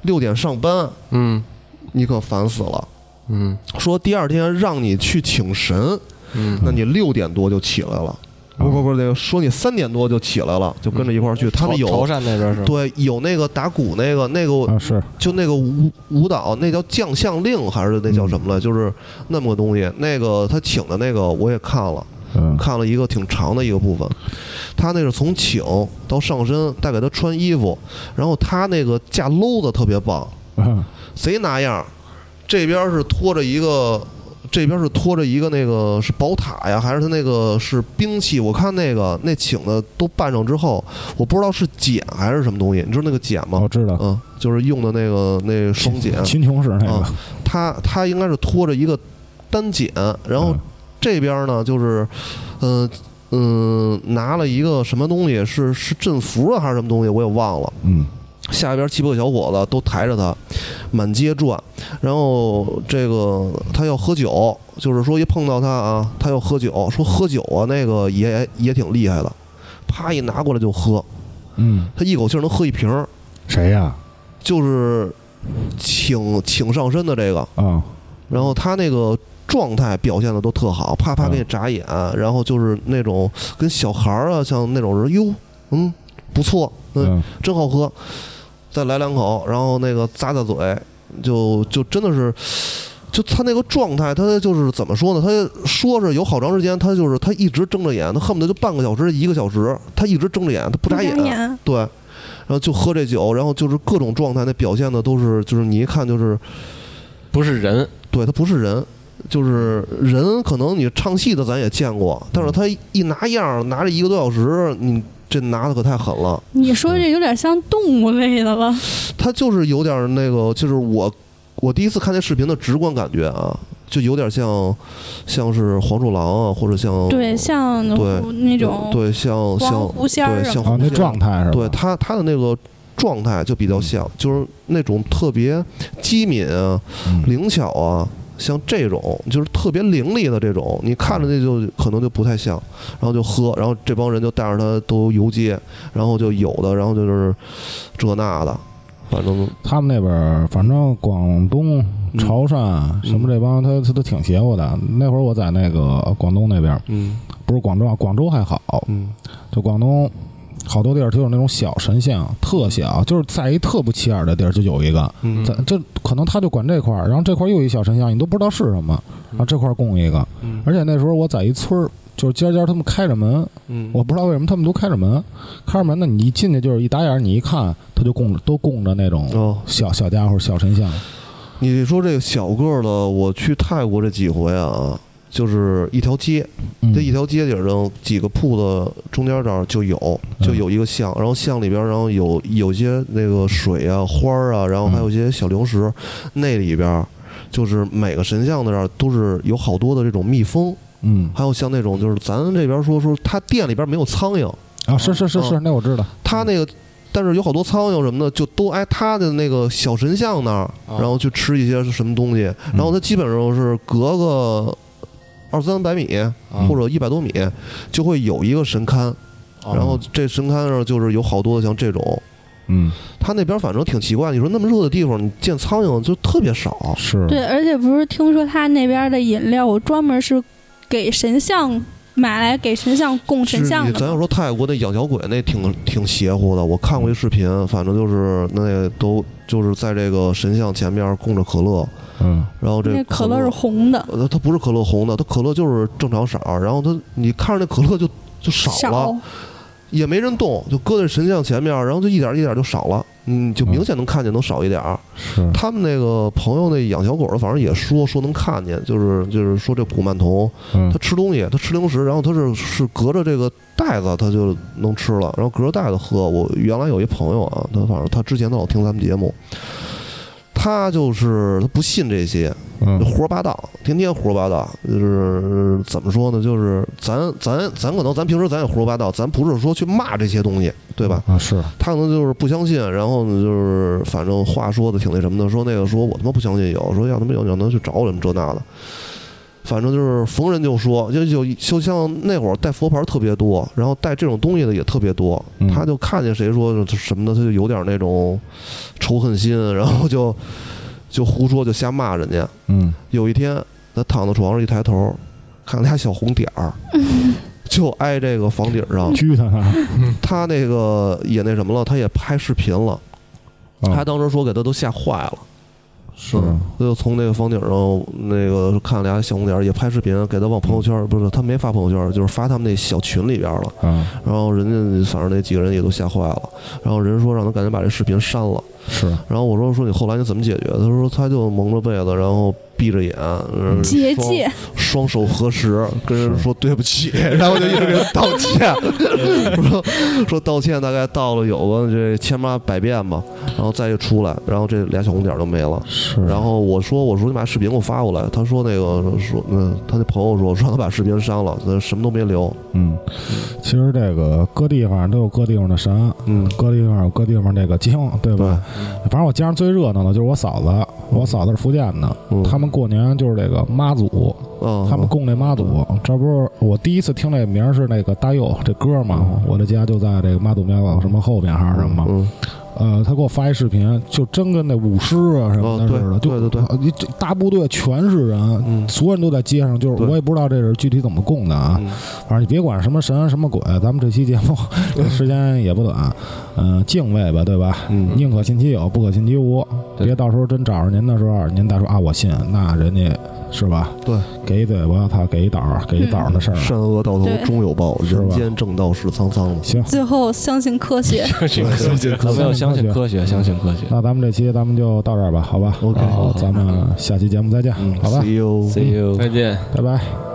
A: 六点上班，
D: 嗯
A: 你可烦死了。
D: 嗯
A: 说第二天让你去请神，
D: 嗯
A: 那你六点多就起来了。不不不，那个说你三点多就起来了，就跟着一块儿去。他们有
E: 潮汕那边是？
A: 对有那个打鼓那个那个
C: 啊是，
A: 就那个舞舞蹈，那叫将相令还是那叫什么来？就是那么个东西。那个他请的那个我也看了，
C: 嗯，
A: 看了一个挺长的一个部分。他那是从请到上身，带给他穿衣服，然后他那个架搂子特别棒，
C: 嗯
A: 贼拿样儿。这边是拖着一个这边是拖着一个那个是宝塔呀，还是他那个是兵器？我看那个那请的都扮上之后，我不知道是剪还是什么东西，你知道那个剪吗
C: 我？知道，
A: 嗯，就是用的那个那双剪，
C: 秦琼是那个
A: 啊，他他应该是拖着一个单剪，然后
C: 嗯
A: 这边呢就是，嗯、嗯、拿了一个什么东西，是是振符啊还是什么东西，我也忘了。
C: 嗯
A: 下边七八个小伙子都抬着他，满街转。然后这个他要喝酒，就是说一碰到他啊，他要喝酒，说喝酒啊，那个也也挺厉害的，啪一拿过来就喝，
C: 嗯，
A: 他一口气儿能喝一瓶儿，
C: 谁呀？
A: 就是请请上身的这个。
C: 啊，
A: 然后他那个状态表现的都特好，啪啪给你眨眼，然后就是那种跟小孩儿啊，像那种人，哟，嗯，不错，嗯，
C: 嗯
A: 真好喝，再来两口，然后那个咂咂嘴，就就真的是。就他那个状态，他就是怎么说呢？他说是有好长时间，他就是他一直睁着眼，他恨不得就半个小时、一个小时，他一直睁着眼，他不眨眼。
B: 眼，
A: 对，然后就喝这酒，然后就是各种状态，那表现的都是，就是你一看就是
D: 不是人，
A: 对他不是人，就是人，可能你唱戏的咱也见过，但是他一拿样儿拿着一个多小时，你这拿的可太狠了。
B: 你说这有点像动物类的了。
A: 他就是有点儿那个，就是我我第一次看那视频的直观感觉啊，就有点像像是黄鼠狼啊，或者像
B: 对，像
A: 对
B: 那种
A: 对像像
B: 狐仙儿
A: 对像
B: 什么的
C: 啊，那状态是吧？
A: 对他他的那个状态就比较像，就是那种特别机敏啊、
C: 嗯
A: 灵巧啊，像这种就是特别凌厉的这种，你看着那就可能就不太像，然后就喝，然后这帮人就带着他都游街，然后就有的，然后就是这那的，反正
C: 他们那边儿，反正广东、
A: 嗯
C: 潮汕什么这帮，他他都挺邪乎的。那会儿我在那个广东那边儿，
A: 嗯
C: 不是广州啊，广州还好，
A: 嗯
C: 就广东好多地儿都有那种小神像，特小，就是在一特不起眼的地儿就有一个，
A: 嗯。
C: 在这可能他就管这块儿，然后这块儿又一小神像，你都不知道是什么，然后这块儿供一个，
A: 嗯。
C: 而且那时候我在一村儿。就是家家他们开着门，
A: 嗯，
C: 我不知道为什么他们都开着门，开着门呢，你一进去就是一打眼儿，你一看他就供着都供着那种
A: 哦，
C: 小小家伙、小神像，
A: 你说这个小个儿的，我去泰国这几回啊，就是一条街，
C: 嗯。
A: 这一条街顶上几个铺子中间这儿就有，
C: 嗯。
A: 就有一个巷，然后巷里边儿然后有有些那个水啊、花儿啊，然后还有一些小零食，那里边儿就是每个神像的这儿都是有好多的这种蜜蜂，
C: 嗯。
A: 还有像那种就是咱这边说说他店里边没有苍蝇，
C: 啊，是是是是，那我知道，
A: 他那个。但是有好多苍蝇什么的，就都挨他的那个小神像那儿，
E: 啊。
A: 然后去吃一些什么东西。然后他基本上是隔个二三百米或者一百多米，就会有一个神龛。然后这神龛上就是有好多的像这种，
C: 嗯，
A: 他那边反正挺奇怪。你说那么热的地方，你见苍蝇就特别少。
C: 是，
B: 对，而且不是听说他那边的饮料，我专门是给神像买来给神像供神像的
A: 咱要说泰国那养小鬼那挺挺邪乎的，我看过一视频，反正就是那都就是在这个神像前面供着可乐，
C: 嗯。
A: 然后这
B: 那可乐是红的，
A: 呃，它不是可乐红的，它可乐就是正常色儿，然后它你看着那可乐就就少了，
B: 少，
A: 也没人动，就搁在神像前面，然后就一点儿一点儿就少了，嗯，就明显能看见能少一点儿。
C: 是，
A: 他们那个朋友那养小狗的，反正也说说能看见，就是就是说这古曼童
C: 嗯。
A: 他吃东西，他吃零食，然后他是是隔着这个袋子他就能吃了，然后隔着袋子喝。我原来有一朋友啊，他反正他之前他老听咱们节目，他就是他不信这些，
C: 嗯
A: 胡说八道，天天胡说八道，就是怎么说呢？就是咱咱咱可能咱平时咱也胡说八道，咱不是说去骂这些东西，对吧？
C: 啊是，
A: 他可能就是不相信，然后呢，就是反正话说的挺那什么的，说那个说我他妈不相信有，说要他妈有，让他去找我什么这那的，反正就是逢人就说，就就就像那会儿带佛牌特别多，然后带这种东西的也特别多，
C: 嗯
A: 他就看见谁说什么的，他就有点那种仇恨心，然后就就胡说就瞎骂人家。
C: 嗯
A: 有一天，他躺在床上一抬头，看俩小红点儿，就挨这个房顶上。
C: 狙他，
A: 他那个也那什么了，他也拍视频了。
C: 啊
A: 他当时说给他都吓坏了，
C: 是，
A: 嗯他就从那个房顶上那个看俩小红点儿，也拍视频给他往朋友圈，不是他没发朋友圈，就是发他们那小群里边了。
C: 嗯
A: 然后人家反正那几个人也都吓坏了，然后人说让他赶紧把这视频删了。
C: 是，
A: 然后我说说你后来你怎么解决？他说他就蒙着被子，然后闭闭着眼，嗯双
B: 结界，
A: 双手合十，跟人说对不起，然后就一直给人道歉，说说道歉，大概道了有个这千八百遍吧，然后再一出来，然后这俩小红点都没了。
C: 是，
A: 然后我说我说你把视频给我发过来，他说那个说嗯，他那朋友说说让他把视频删了，他什么都没留。
C: 嗯，其实这个各地方都有各地方的神，
A: 嗯，
C: 各地方有各地方这个经，对吧？反正我家上最热闹的就是我嫂子，我嫂子是福建的，
A: 嗯
C: 他们过年就是这个妈祖，
A: 嗯，
C: 他们供这妈祖。这不是我第一次听这名儿是那个大佑这歌嘛？我的家就在这个妈祖庙什么后边还是什么？
A: 嗯
C: 呃，他给我发一视频，就真跟那舞狮啊什么的似的，就
A: 对对对
C: 你这大部队全是人，
A: 嗯
C: 所有人都在街上，就是我也不知道这是具体怎么供的啊。
A: 嗯
C: 反正你别管什么神什么鬼，咱们这期节目 时间也不短，嗯、敬畏吧，对吧？
A: 嗯
C: 宁可信其有，不可信其无。别到时候真找着您的时候，您再说啊，我信，那人家是吧？
A: 对，
C: 给一嘴巴，他给一刀儿，给一刀儿的事儿。
A: 善恶到头终有报，
C: 是吧
A: 人间正道是沧桑嘛。
C: 行，
B: 最后相信科学。
E: 咱们要相信科学，相信科学。
C: 那咱们这期咱们就到这儿吧，好吧
A: OK
C: 好，咱们下期节目再见，
A: 嗯
C: 好吧
A: ，，See you。
E: See you。
D: 再见。
C: 拜拜。